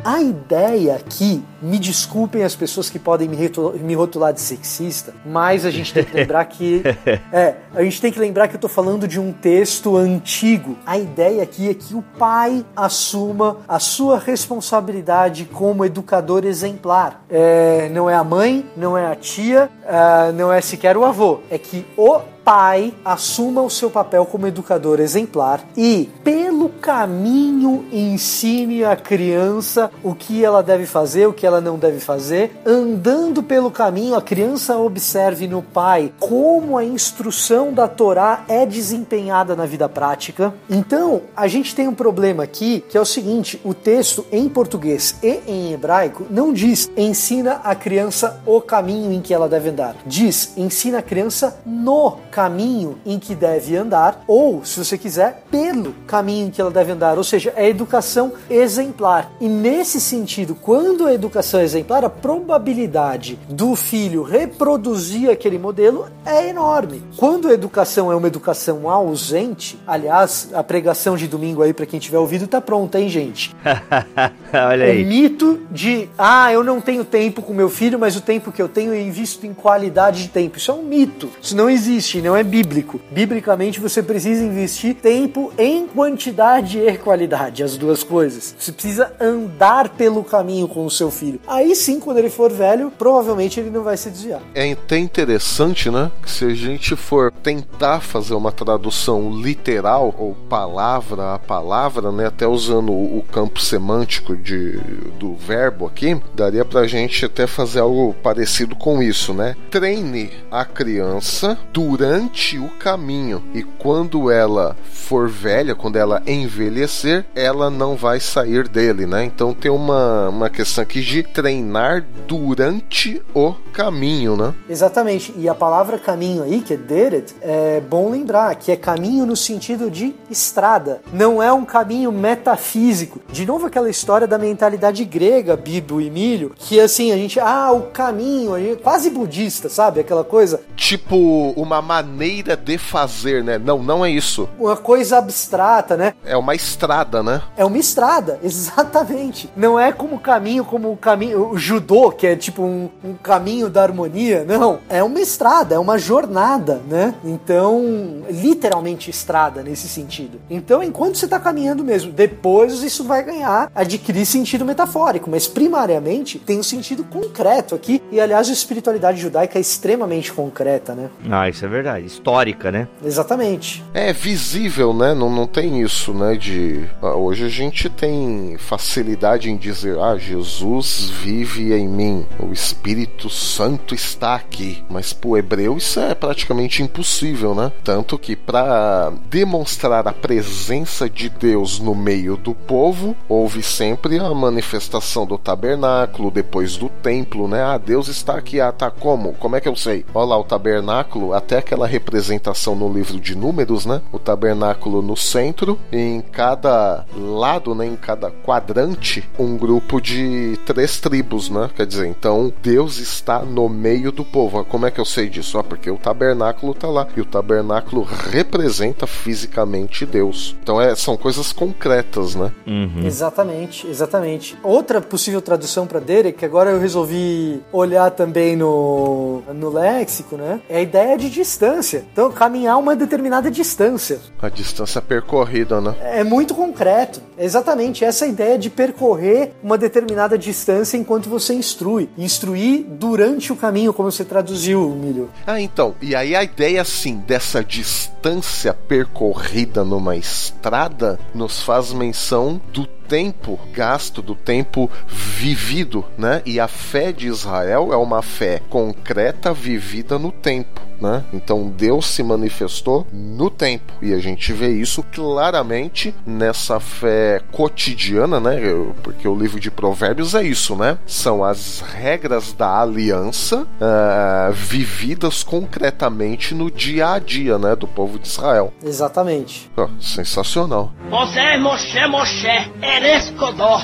A ideia aqui, me desculpem as pessoas que podem me, me rotular de sexista, mas a gente tem que lembrar que. é, a gente tem que lembrar que eu tô falando de um texto antigo. A ideia aqui é que o pai assuma a sua responsabilidade como educador exemplar. É, não é a mãe, não é a tia, uh, não é sequer o avô. É que o pai assuma o seu papel como educador exemplar e, pelo caminho, ensine a criança o que ela deve fazer, o que ela não deve fazer. Andando pelo caminho, a criança observe no pai como a instrução da Torá é desempenhada na vida prática. Então, a gente tem um problema aqui que é o seguinte: o texto em português e em hebraico não diz ensina a criança o caminho em que ela deve andar. Diz ensina a criança no caminho em que deve andar, ou, se você quiser, pelo caminho em que ela deve andar, ou seja, é educação exemplar. E nesse sentido, quando a educação é exemplar, a probabilidade do filho reproduzir aquele modelo é enorme. Quando a educação é uma educação ausente, aliás, a pregação de domingo aí para quem tiver ouvido tá pronta, hein, gente? Olha aí. O mito de, ah, eu não tenho tempo com meu filho, mas o tempo que eu tenho eu invisto em qualidade de tempo. Isso é um mito. Isso não existe não é bíblico. Biblicamente você precisa investir tempo em quantidade e qualidade, as duas coisas. Você precisa andar pelo caminho com o seu filho. Aí sim, quando ele for velho, provavelmente ele não vai se desviar. É até interessante, né? Que se a gente for tentar fazer uma tradução literal ou palavra a palavra, né, até usando o campo semântico de, do verbo aqui, daria pra gente até fazer algo parecido com isso, né? Treine a criança durante durante o caminho. E quando ela for velha, quando ela envelhecer, ela não vai sair dele, né? Então tem uma, uma questão aqui de treinar durante o caminho, né? Exatamente. E a palavra caminho aí, que é deret, é bom lembrar que é caminho no sentido de estrada. Não é um caminho metafísico. De novo aquela história da mentalidade grega, Bibo e Milho, que assim, a gente, ah, o caminho, quase budista, sabe? Aquela coisa. Tipo uma maneira de fazer, né? Não, não é isso. Uma coisa abstrata, né? É uma estrada, né? É uma estrada, exatamente. Não é como caminho, como o caminho, o judô, que é tipo um, um caminho da harmonia. Não, é uma estrada, é uma jornada, né? Então, literalmente estrada nesse sentido. Então, enquanto você está caminhando mesmo, depois isso vai ganhar, adquirir sentido metafórico, mas primariamente tem um sentido concreto aqui. E aliás, a espiritualidade judaica é extremamente concreta, né? Ah, isso é verdade verdade, histórica, né? Exatamente. É visível, né? Não, não tem isso, né? De ah, hoje a gente tem facilidade em dizer, ah, Jesus vive em mim, o Espírito Santo está aqui. Mas pro hebreu isso é praticamente impossível, né? Tanto que para demonstrar a presença de Deus no meio do povo, houve sempre a manifestação do tabernáculo, depois do templo, né? Ah, Deus está aqui. Ah, tá como? Como é que eu sei? Olha lá o tabernáculo, até que aquela representação no livro de números, né? O tabernáculo no centro, em cada lado, né, em cada quadrante, um grupo de três tribos, né? Quer dizer, então Deus está no meio do povo. Como é que eu sei disso? Ah, porque o tabernáculo tá lá. E o tabernáculo representa fisicamente Deus. Então é, são coisas concretas, né? Uhum. Exatamente, exatamente. Outra possível tradução para Derek, agora eu resolvi olhar também no, no léxico, né? É a ideia de distância. Então, caminhar uma determinada distância. A distância percorrida, né? É muito concreto. É exatamente essa ideia de percorrer uma determinada distância enquanto você instrui. Instruir durante o caminho, como você traduziu, Milho. Ah, então. E aí a ideia, assim, dessa distância percorrida numa estrada nos faz menção do tempo gasto, do tempo vivido, né? E a fé de Israel é uma fé concreta vivida no tempo. Né? Então Deus se manifestou no tempo e a gente vê isso claramente nessa fé cotidiana, né? Porque o livro de Provérbios é isso, né? São as regras da aliança uh, vividas concretamente no dia a dia, né? Do povo de Israel. Exatamente. Oh, sensacional. Você é Moshe Moshe, Erescodor.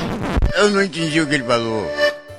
Eu não entendi o que ele falou.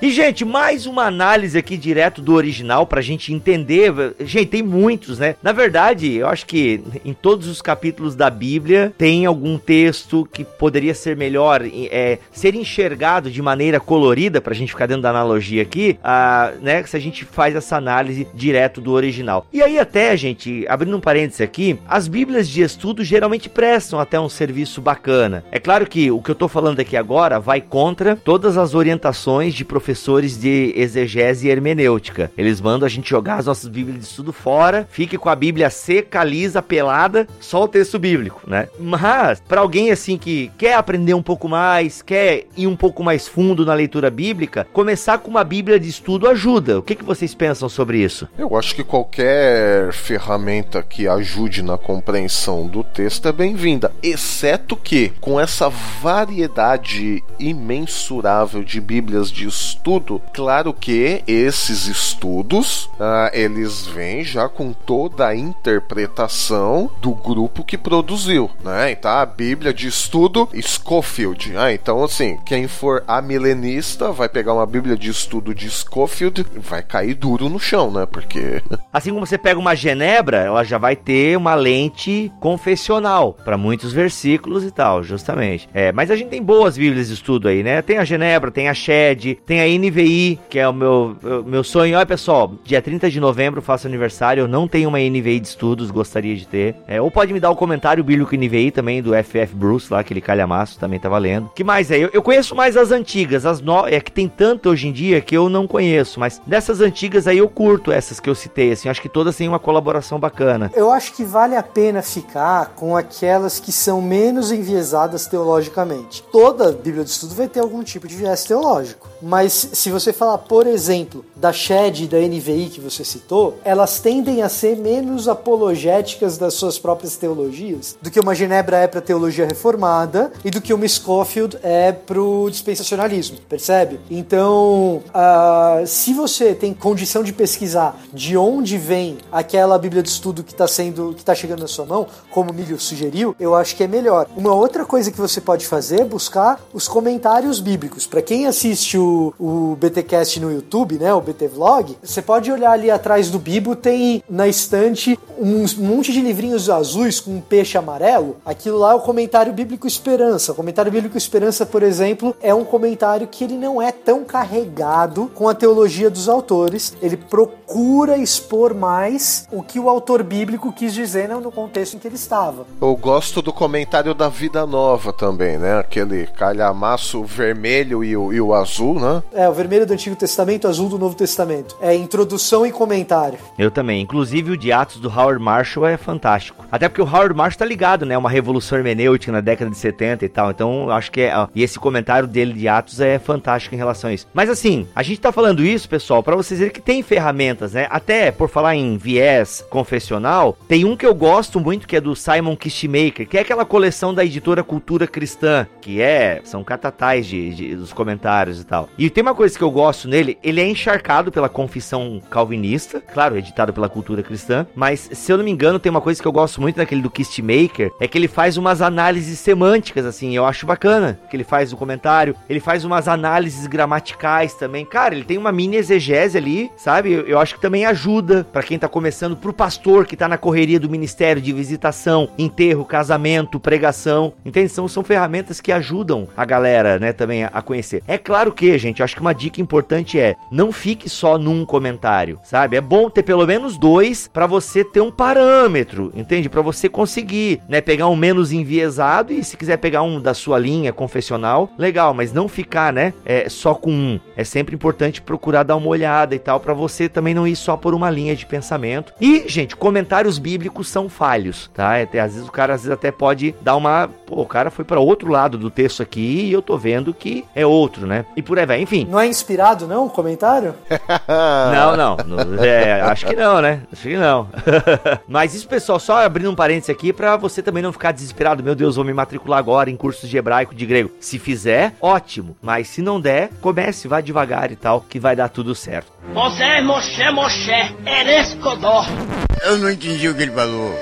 E, gente, mais uma análise aqui direto do original pra gente entender. Gente, tem muitos, né? Na verdade, eu acho que em todos os capítulos da Bíblia tem algum texto que poderia ser melhor, é, ser enxergado de maneira colorida, pra gente ficar dentro da analogia aqui, a, né? Se a gente faz essa análise direto do original. E aí, até, gente, abrindo um parênteses aqui, as Bíblias de estudo geralmente prestam até um serviço bacana. É claro que o que eu tô falando aqui agora vai contra todas as orientações de professores professores de exegese e hermenêutica. Eles mandam a gente jogar as nossas Bíblias de estudo fora, fique com a Bíblia seca, lisa, pelada, só o texto bíblico, né? Mas, para alguém assim que quer aprender um pouco mais, quer ir um pouco mais fundo na leitura bíblica, começar com uma Bíblia de estudo ajuda. O que, que vocês pensam sobre isso? Eu acho que qualquer ferramenta que ajude na compreensão do texto é bem-vinda, exceto que, com essa variedade imensurável de Bíblias de estudo, estudo. Claro que esses estudos uh, eles vêm já com toda a interpretação do grupo que produziu, né? Então a Bíblia de estudo Schofield. Ah, então assim, quem for amilenista vai pegar uma Bíblia de estudo de Schofield, vai cair duro no chão, né? Porque assim como você pega uma Genebra, ela já vai ter uma lente confessional para muitos versículos e tal, justamente. É, mas a gente tem boas Bíblias de estudo aí, né? Tem a Genebra, tem a Shed, tem a NVI, que é o meu, meu sonho. Olha, pessoal, dia 30 de novembro faço aniversário. Eu não tenho uma NVI de estudos, gostaria de ter. É, ou pode me dar o um comentário bíblico NVI também, do FF Bruce, lá, aquele calhamaço, também tá valendo. que mais é? Eu, eu conheço mais as antigas, as no... é que tem tanto hoje em dia que eu não conheço, mas dessas antigas aí eu curto essas que eu citei, assim, acho que todas têm uma colaboração bacana. Eu acho que vale a pena ficar com aquelas que são menos enviesadas teologicamente. Toda Bíblia de estudo vai ter algum tipo de viés teológico, mas se você falar, por exemplo, da Shed e da NVI que você citou, elas tendem a ser menos apologéticas das suas próprias teologias do que uma Genebra é para teologia reformada e do que uma Scofield é para o dispensacionalismo, percebe? Então, uh, se você tem condição de pesquisar de onde vem aquela Bíblia de estudo que está sendo, que está chegando na sua mão, como o Milho sugeriu, eu acho que é melhor. Uma outra coisa que você pode fazer é buscar os comentários bíblicos. Para quem assiste o, o BTcast no YouTube, né, o BT Vlog, você pode olhar ali atrás do Bibo, tem na estante um monte de livrinhos azuis com um peixe amarelo. Aquilo lá é o comentário bíblico Esperança. O comentário bíblico Esperança, por exemplo, é um comentário que ele não é tão carregado com a teologia dos autores. Ele procura expor mais o que o autor bíblico quis dizer no contexto em que ele estava. Eu gosto do comentário da Vida Nova também, né? Aquele calhamaço vermelho e o, e o azul, né? É, o vermelho do Antigo Testamento, azul do Novo Testamento. É introdução e comentário. Eu também. Inclusive o de Atos do Howard Marshall é fantástico. Até porque o Howard Marshall tá ligado, né? Uma revolução hermenêutica na década de 70 e tal. Então, acho que é. E esse comentário dele de Atos é fantástico em relação a isso. Mas assim, a gente tá falando isso, pessoal, para vocês verem que tem ferramentas ferramentas, né? Até por falar em viés confessional, tem um que eu gosto muito que é do Simon Kistmaker, que é aquela coleção da editora Cultura Cristã, que é são catatais de, de, dos comentários e tal. E tem uma coisa que eu gosto nele, ele é encharcado pela confissão calvinista, claro, editado pela Cultura Cristã, mas se eu não me engano, tem uma coisa que eu gosto muito daquele do Kistmaker, é que ele faz umas análises semânticas assim, eu acho bacana, que ele faz o comentário, ele faz umas análises gramaticais também. Cara, ele tem uma mini exegese ali, sabe? Eu, eu acho que também ajuda para quem tá começando, pro pastor que tá na correria do ministério de visitação, enterro, casamento, pregação. Entende? São, são ferramentas que ajudam a galera, né, também a, a conhecer. É claro que, gente, eu acho que uma dica importante é não fique só num comentário, sabe? É bom ter pelo menos dois para você ter um parâmetro, entende? Para você conseguir, né, pegar um menos enviesado e se quiser pegar um da sua linha confessional, legal, mas não ficar, né, é, só com um. É sempre importante procurar dar uma olhada e tal para você também não ir só por uma linha de pensamento. E, gente, comentários bíblicos são falhos, tá? É, às vezes o cara às vezes até pode dar uma, pô, o cara foi para outro lado do texto aqui e eu tô vendo que é outro, né? E por aí vai, enfim. Não é inspirado não o comentário? Não, não, é, acho que não, né? Acho que não. Mas isso, pessoal, só abrindo um parênteses aqui para você também não ficar desesperado, meu Deus, vou me matricular agora em cursos de hebraico, de grego. Se fizer, ótimo, mas se não der, comece, vá devagar e tal, que vai dar tudo certo. Mosé, Moshe, Moshe, Erescodor. Eu não entendi o que ele falou.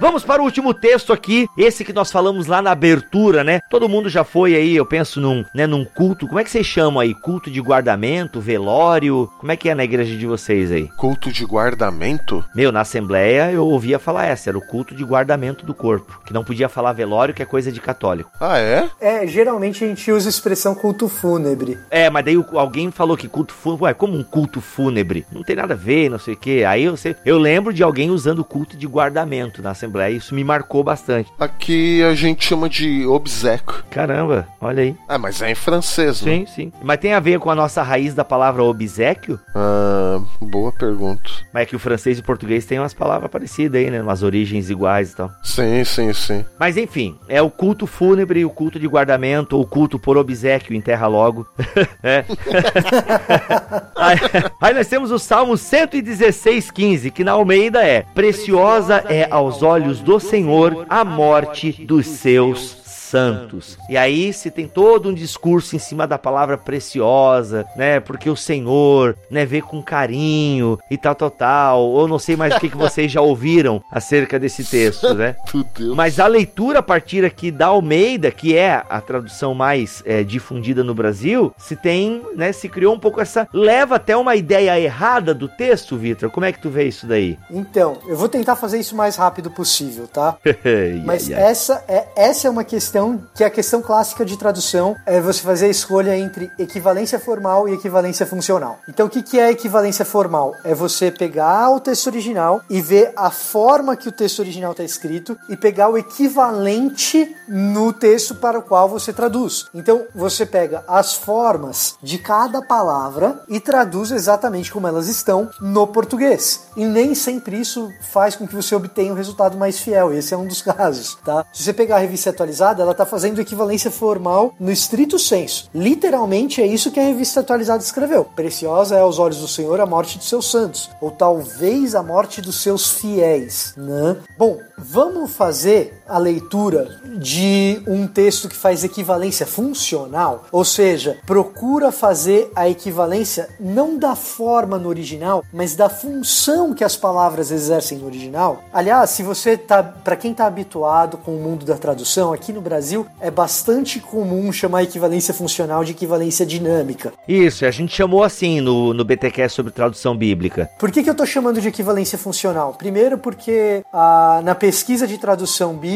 Vamos para o último texto aqui, esse que nós falamos lá na abertura, né? Todo mundo já foi aí, eu penso num, né, num culto. Como é que vocês chamam aí? Culto de guardamento, velório? Como é que é na igreja de vocês aí? Culto de guardamento? Meu, na assembleia eu ouvia falar essa, era o culto de guardamento do corpo, que não podia falar velório, que é coisa de católico. Ah, é? É, geralmente a gente usa a expressão culto fúnebre. É, mas daí alguém falou que culto fúnebre, ué, como um culto fúnebre? Não tem nada a ver, não sei o quê. Aí eu, sei, eu lembro de alguém usando culto de guardamento na assembleia. Isso me marcou bastante. Aqui a gente chama de obseco. Caramba, olha aí. Ah, mas é em francês, né? Sim, sim. Mas tem a ver com a nossa raiz da palavra obsequio? Ah, boa pergunta. Mas é que o francês e o português têm umas palavras parecidas aí, né? Umas origens iguais e tal. Sim, sim, sim. Mas enfim, é o culto fúnebre, o culto de guardamento, ou o culto por obsequio, enterra logo. é. aí, aí nós temos o Salmo 116, 15, que na Almeida é: Preciosa é aos olhos do Senhor a morte dos seus santos. E aí se tem todo um discurso em cima da palavra preciosa, né? Porque o Senhor, né, vê com carinho e tal, tal, tal. Ou não sei mais o que, que vocês já ouviram acerca desse texto, né? Mas a leitura a partir aqui da Almeida, que é a tradução mais é, difundida no Brasil, se tem, né, se criou um pouco essa leva até uma ideia errada do texto, Vitor. Como é que tu vê isso daí? Então, eu vou tentar fazer isso o mais rápido possível, tá? Mas essa é essa é uma questão que é a questão clássica de tradução é você fazer a escolha entre equivalência formal e equivalência funcional. Então, o que, que é equivalência formal? É você pegar o texto original e ver a forma que o texto original está escrito e pegar o equivalente no texto para o qual você traduz. Então, você pega as formas de cada palavra e traduz exatamente como elas estão no português. E nem sempre isso faz com que você obtenha um resultado mais fiel. Esse é um dos casos, tá? Se você pegar a revista atualizada, ela está fazendo equivalência formal no estrito senso. Literalmente é isso que a revista atualizada escreveu. Preciosa é aos olhos do Senhor a morte de seus santos, ou talvez a morte dos seus fiéis, né? Bom, vamos fazer a leitura de um texto que faz equivalência funcional, ou seja, procura fazer a equivalência não da forma no original, mas da função que as palavras exercem no original. Aliás, se você tá, para quem está habituado com o mundo da tradução aqui no Brasil, é bastante comum chamar equivalência funcional de equivalência dinâmica. Isso, a gente chamou assim no, no BTQ sobre tradução bíblica. Por que, que eu estou chamando de equivalência funcional? Primeiro, porque ah, na pesquisa de tradução bíblica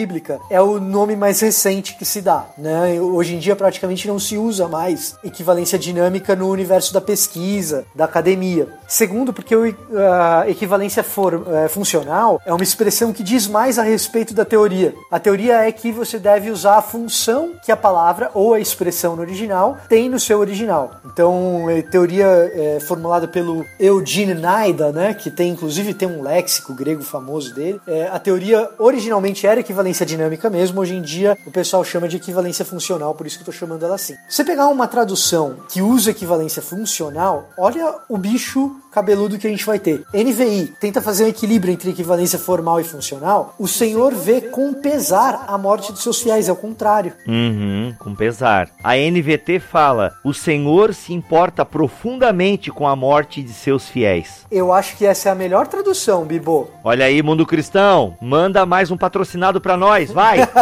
é o nome mais recente que se dá. Né? Hoje em dia, praticamente não se usa mais equivalência dinâmica no universo da pesquisa, da academia. Segundo, porque a uh, equivalência uh, funcional é uma expressão que diz mais a respeito da teoria. A teoria é que você deve usar a função que a palavra ou a expressão no original tem no seu original. Então, é teoria é, formulada pelo Eugene Naida, né, que tem inclusive tem um léxico grego famoso dele. É, a teoria originalmente era equivalente equivalência dinâmica mesmo. Hoje em dia o pessoal chama de equivalência funcional, por isso que eu tô chamando ela assim. Se você pegar uma tradução que usa equivalência funcional, olha o bicho cabeludo que a gente vai ter. NVI tenta fazer um equilíbrio entre equivalência formal e funcional. O Senhor vê com pesar a morte dos seus fiéis, é o contrário. Uhum, com pesar. A NVT fala: o Senhor se importa profundamente com a morte de seus fiéis. Eu acho que essa é a melhor tradução, Bibo. Olha aí, mundo cristão, manda mais um patrocinado pra nós, vai!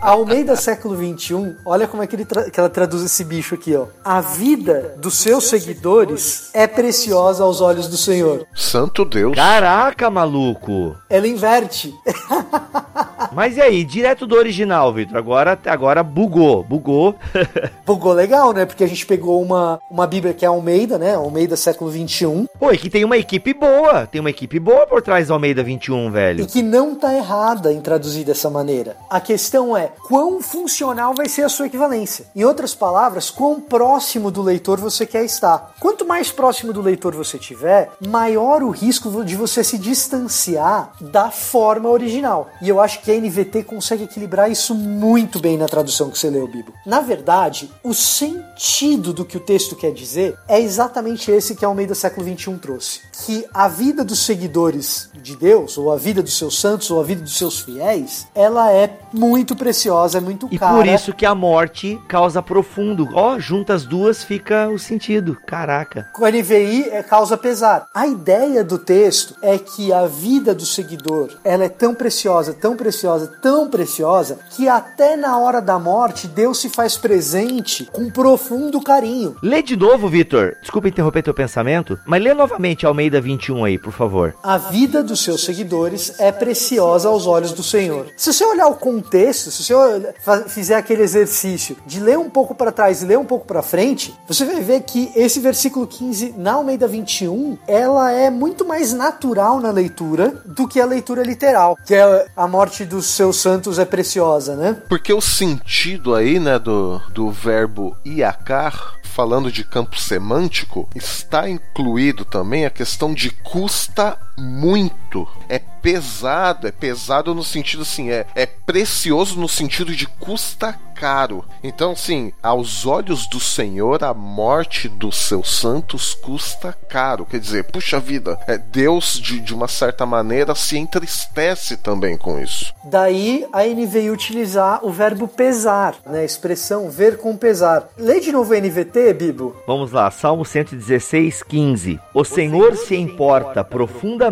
A Almeida século XXI, olha como é que, ele tra- que ela traduz esse bicho aqui, ó. A vida dos seus seguidores é preciosa aos olhos do Senhor. Santo Deus. Caraca, maluco! Ela inverte. Mas e aí, direto do original, Vitor? Agora, agora bugou, bugou. Bugou legal, né? Porque a gente pegou uma, uma Bíblia que é Almeida, né? Almeida século XXI. Pô, e que tem uma equipe boa, tem uma equipe boa por trás da Almeida 21, E velho. que não tá errada em traduzir dessa maneira. A questão é quão funcional vai ser a sua equivalência. Em outras palavras, quão próximo do leitor você quer estar. Quanto mais próximo do leitor você tiver, maior o risco de você se distanciar da forma original. E eu acho que a NVT consegue equilibrar isso muito bem na tradução que você leu, Bibo. Na verdade, o sentido do que o texto quer dizer é exatamente esse que a Almeida século XXI trouxe. Que a vida dos seguidores de Deus, ou a vida dos seus santos, ou a vida dos seus fiéis, ela é muito preciosa, é muito E cara. por isso que a morte causa profundo. Ó, junta as duas fica o sentido. Caraca. Com a NVI é causa pesar. A ideia do texto é que a vida do seguidor, ela é tão preciosa, tão preciosa, tão preciosa, que até na hora da morte Deus se faz presente com profundo carinho. Lê de novo, Vitor. Desculpa interromper teu pensamento, mas lê novamente a Almeida 21 aí, por favor. A vida dos seus seguidores é preciosa aos olhos do Senhor. Se você olhar o contexto, se você fizer aquele exercício de ler um pouco para trás e ler um pouco para frente, você vai ver que esse versículo 15 na Almeida 21, ela é muito mais natural na leitura do que a leitura literal, que é a morte dos seus santos é preciosa, né? Porque o sentido aí, né, do, do verbo iacar, falando de campo semântico, está incluído também a questão de custa muito. É pesado, é pesado no sentido assim, é, é precioso no sentido de custa caro. Então, assim, aos olhos do Senhor, a morte dos seus santos custa caro. Quer dizer, puxa vida, é, Deus, de, de uma certa maneira, se entristece também com isso. Daí a NVI utilizar o verbo pesar, né? A expressão ver com pesar. Lê de novo a NVT, Bibo. Vamos lá, Salmo 116, 15. O Senhor se importa profundamente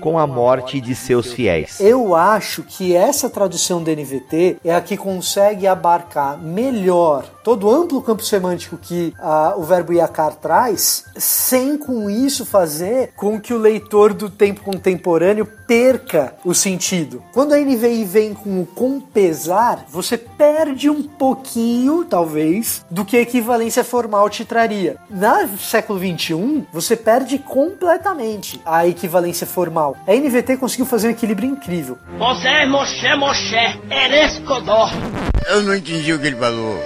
com a morte de seus fiéis. Eu acho que essa tradução da NVT é a que consegue abarcar melhor todo o amplo campo semântico que ah, o verbo iacar traz, sem com isso fazer com que o leitor do tempo contemporâneo perca o sentido. Quando a NVI vem com o com pesar, você perde um pouquinho, talvez, do que a equivalência formal te traria. Na século XXI, você perde completamente a equivalência formal. A NVT conseguiu fazer um equilíbrio incrível. Você é Moshe Moshe, Erescodor. Eu não entendi o que ele falou.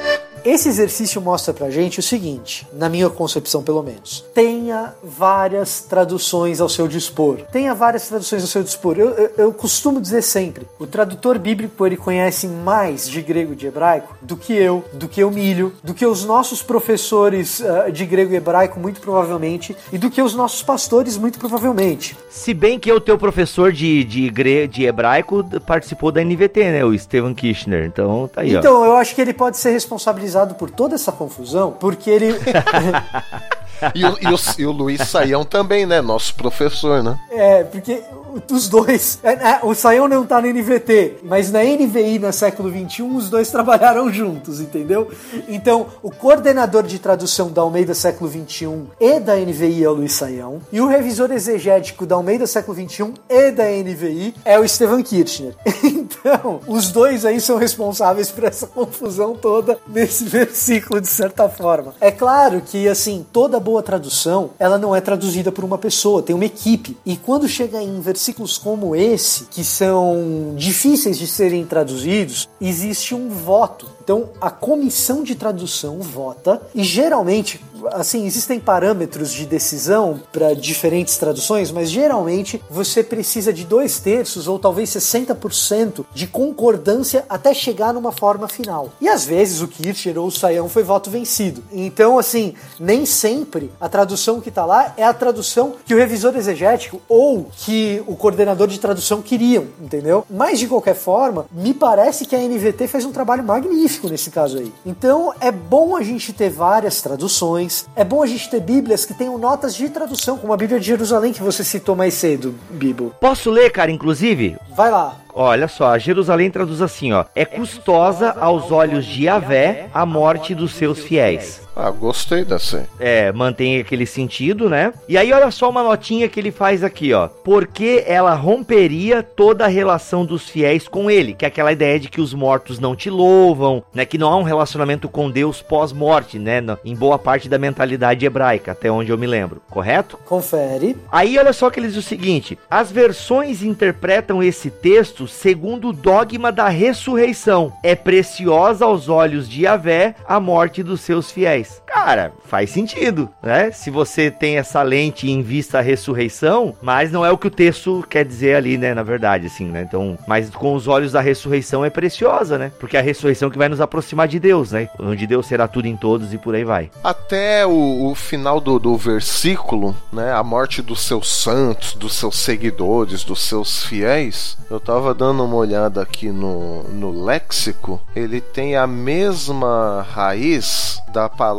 Esse exercício mostra pra gente o seguinte, na minha concepção pelo menos. Tenha várias traduções ao seu dispor. Tenha várias traduções ao seu dispor. Eu, eu, eu costumo dizer sempre, o tradutor bíblico ele conhece mais de grego e de hebraico do que eu, do que o Milho, do que os nossos professores ah, de grego e hebraico, muito provavelmente, e do que os nossos pastores, muito provavelmente. Se bem que o teu professor de, de, gre, de hebraico participou da NVT, né? O Steven Kirchner. Então tá aí, ó. Então, eu acho que ele pode ser responsabilizado por toda essa confusão, porque ele E o, e o, e o Luiz Saião também, né? Nosso professor, né? É, porque os dois. é, é, o Saião não tá na NVT, mas na NVI, no século XXI, os dois trabalharam juntos, entendeu? Então, o coordenador de tradução da Almeida século XXI e da NVI é o Luiz Saião, e o revisor exegético da Almeida século XXI e da NVI é o Stefan Kirchner. Então, os dois aí são responsáveis por essa confusão toda nesse versículo, de certa forma. É claro que, assim, toda boa tradução, ela não é traduzida por uma pessoa, tem uma equipe. E quando chega em versículos como esse, que são difíceis de serem traduzidos, existe um voto. Então, a comissão de tradução vota, e geralmente, assim, existem parâmetros de decisão para diferentes traduções, mas geralmente você precisa de dois terços ou talvez 60% de concordância até chegar numa forma final. E às vezes o Kircher ou o Saião foi voto vencido. Então, assim, nem sempre a tradução que está lá é a tradução que o revisor exegético ou que o coordenador de tradução queriam, entendeu? Mas de qualquer forma, me parece que a NVT fez um trabalho magnífico nesse caso aí. Então, é bom a gente ter várias traduções, é bom a gente ter bíblias que tenham notas de tradução, como a Bíblia de Jerusalém que você citou mais cedo, Bibo. Posso ler, cara, inclusive? Vai lá. Olha só, Jerusalém traduz assim, ó: É custosa aos olhos de Yahvé a morte dos seus fiéis. Ah, gostei dessa. É, mantém aquele sentido, né? E aí olha só uma notinha que ele faz aqui, ó. Porque ela romperia toda a relação dos fiéis com ele, que é aquela ideia de que os mortos não te louvam, né? Que não há um relacionamento com Deus pós-morte, né? Em boa parte da mentalidade hebraica, até onde eu me lembro, correto? Confere. Aí olha só que ele diz o seguinte: as versões interpretam esse texto segundo o dogma da ressurreição. É preciosa aos olhos de Yahvé a morte dos seus fiéis. Cara, faz sentido, né? Se você tem essa lente em vista a ressurreição, mas não é o que o texto quer dizer ali, né? Na verdade, assim, né? Então, mas com os olhos da ressurreição é preciosa, né? Porque é a ressurreição que vai nos aproximar de Deus, né? Onde Deus será tudo em todos e por aí vai. Até o, o final do, do versículo, né? A morte dos seus santos, dos seus seguidores, dos seus fiéis. Eu tava dando uma olhada aqui no, no léxico. Ele tem a mesma raiz da palavra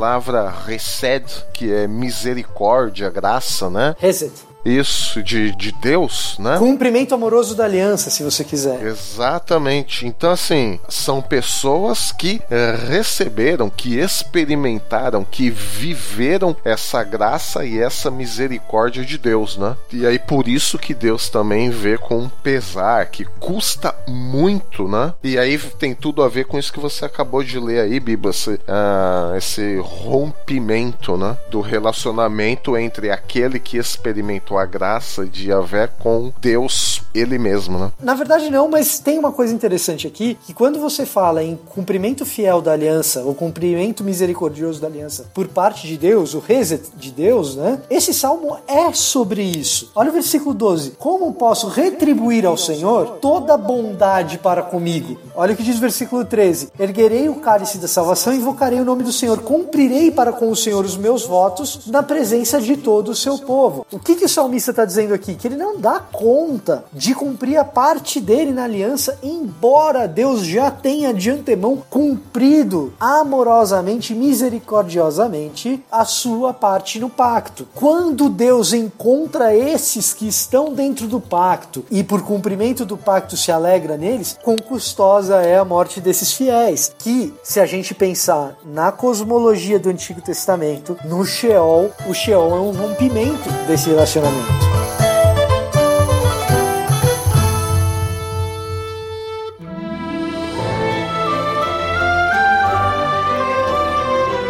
resed, que é misericórdia, graça, né? Reset. Isso, de, de Deus, né? Cumprimento amoroso da aliança, se você quiser. Exatamente. Então, assim, são pessoas que eh, receberam, que experimentaram, que viveram essa graça e essa misericórdia de Deus, né? E aí, por isso que Deus também vê com pesar, que custa muito, né? E aí tem tudo a ver com isso que você acabou de ler aí, Biba, esse, ah, esse rompimento, né? Do relacionamento entre aquele que experimentou a graça de Yahvé com Deus, ele mesmo, né? Na verdade, não, mas tem uma coisa interessante aqui: que quando você fala em cumprimento fiel da aliança, ou cumprimento misericordioso da aliança por parte de Deus, o reset de Deus, né? Esse salmo é sobre isso. Olha o versículo 12: Como posso retribuir ao Senhor toda bondade para comigo? Olha o que diz o versículo 13: Erguerei o cálice da salvação e invocarei o nome do Senhor. Cumprirei para com o Senhor os meus votos na presença de todo o seu povo. O que, que o salmista está dizendo aqui? Que ele não dá conta de cumprir a parte dele na aliança, embora Deus já tenha de antemão cumprido amorosamente, misericordiosamente a sua parte no pacto. Quando Deus encontra esses que estão dentro do pacto e por cumprimento do pacto se alegra neles, quão custosa é a morte desses fiéis. Que, se a gente pensar na cosmologia do Antigo Testamento, no Sheol, o Sheol é um rompimento desse relacionamento.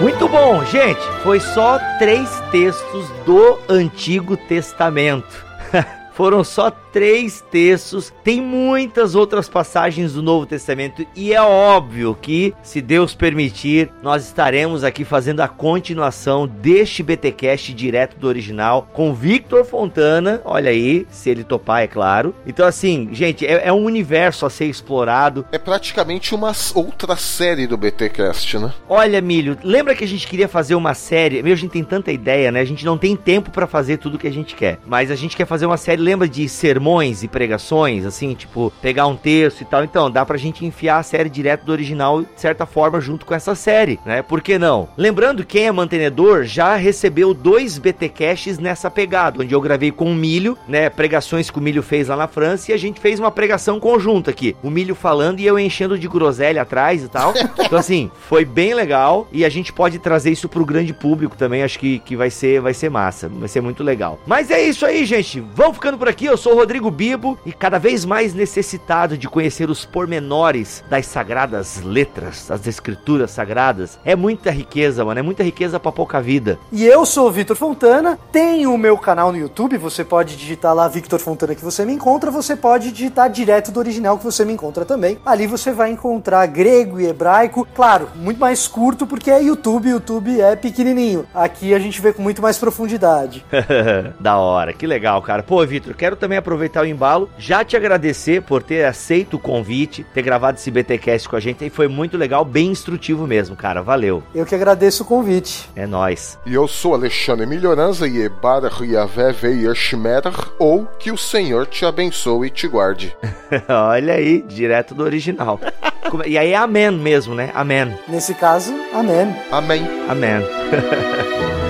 Muito bom, gente. Foi só três textos do Antigo Testamento. Foram só três textos, tem muitas outras passagens do Novo Testamento e é óbvio que, se Deus permitir, nós estaremos aqui fazendo a continuação deste BTcast direto do original com Victor Fontana. Olha aí, se ele topar, é claro. Então, assim, gente, é, é um universo a ser explorado. É praticamente uma outra série do BTcast, né? Olha, Milho, lembra que a gente queria fazer uma série? Meu, a gente tem tanta ideia, né? A gente não tem tempo para fazer tudo que a gente quer, mas a gente quer fazer uma série, lembra de sermões sermões e pregações, assim, tipo, pegar um texto e tal. Então, dá pra gente enfiar a série direto do original, de certa forma, junto com essa série, né? Por que não? Lembrando, quem é mantenedor já recebeu dois BTcasts nessa pegada, onde eu gravei com o Milho, né? Pregações que o Milho fez lá na França e a gente fez uma pregação conjunta aqui. O Milho falando e eu enchendo de groselha atrás e tal. Então, assim, foi bem legal e a gente pode trazer isso pro grande público também. Acho que, que vai, ser, vai ser massa, vai ser muito legal. Mas é isso aí, gente. Vamos ficando por aqui. Eu sou o Rodrigo Rodrigo Bibo e cada vez mais necessitado de conhecer os pormenores das sagradas letras, das escrituras sagradas. É muita riqueza, mano, é muita riqueza pra pouca vida. E eu sou o Vitor Fontana, tenho o meu canal no YouTube, você pode digitar lá Victor Fontana que você me encontra, você pode digitar direto do original que você me encontra também. Ali você vai encontrar grego e hebraico, claro, muito mais curto porque é YouTube, YouTube é pequenininho. Aqui a gente vê com muito mais profundidade. da hora, que legal, cara. Pô, Vitor, quero também aproveitar o embalo, já te agradecer por ter aceito o convite, ter gravado esse BTcast com a gente, e foi muito legal, bem instrutivo mesmo, cara. Valeu. Eu que agradeço o convite. É nós. E eu sou Alexandre Melhorança e Ebar Yavé Veiershmer, ou que o Senhor te abençoe e te guarde. Olha aí, direto do original. e aí é amém mesmo, né? Amém. Nesse caso, amém. Amém. Amém.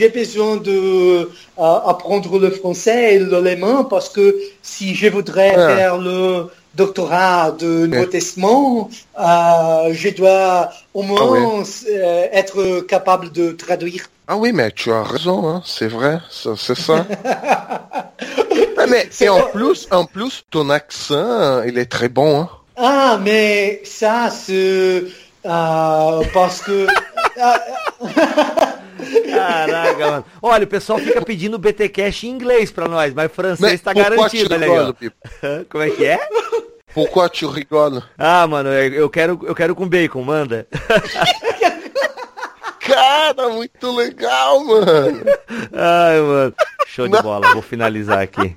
J'ai besoin de uh, apprendre le français et l'allemand parce que si je voudrais Ah. faire le doctorat de Nouveau Testament, euh, je dois au moins euh, être capable de traduire. Ah oui, mais tu as raison, hein, c'est vrai, c'est ça. Ah, mais, et en plus, en plus, ton accent, il est très bon, hein. Ah, mais ça, c'est euh, parce que... Caraca, mano. Olha, o pessoal fica pedindo BTcast em inglês pra nós, mas francês Mais tá garantido, aí, ó. Como é que é? Pourquoi tu rigoles Ah, mano, eu eu quero, eu quero com bacon, manda. Cara, muito legal, mano. Ai, mano. Show de bola, vou finalizar aqui.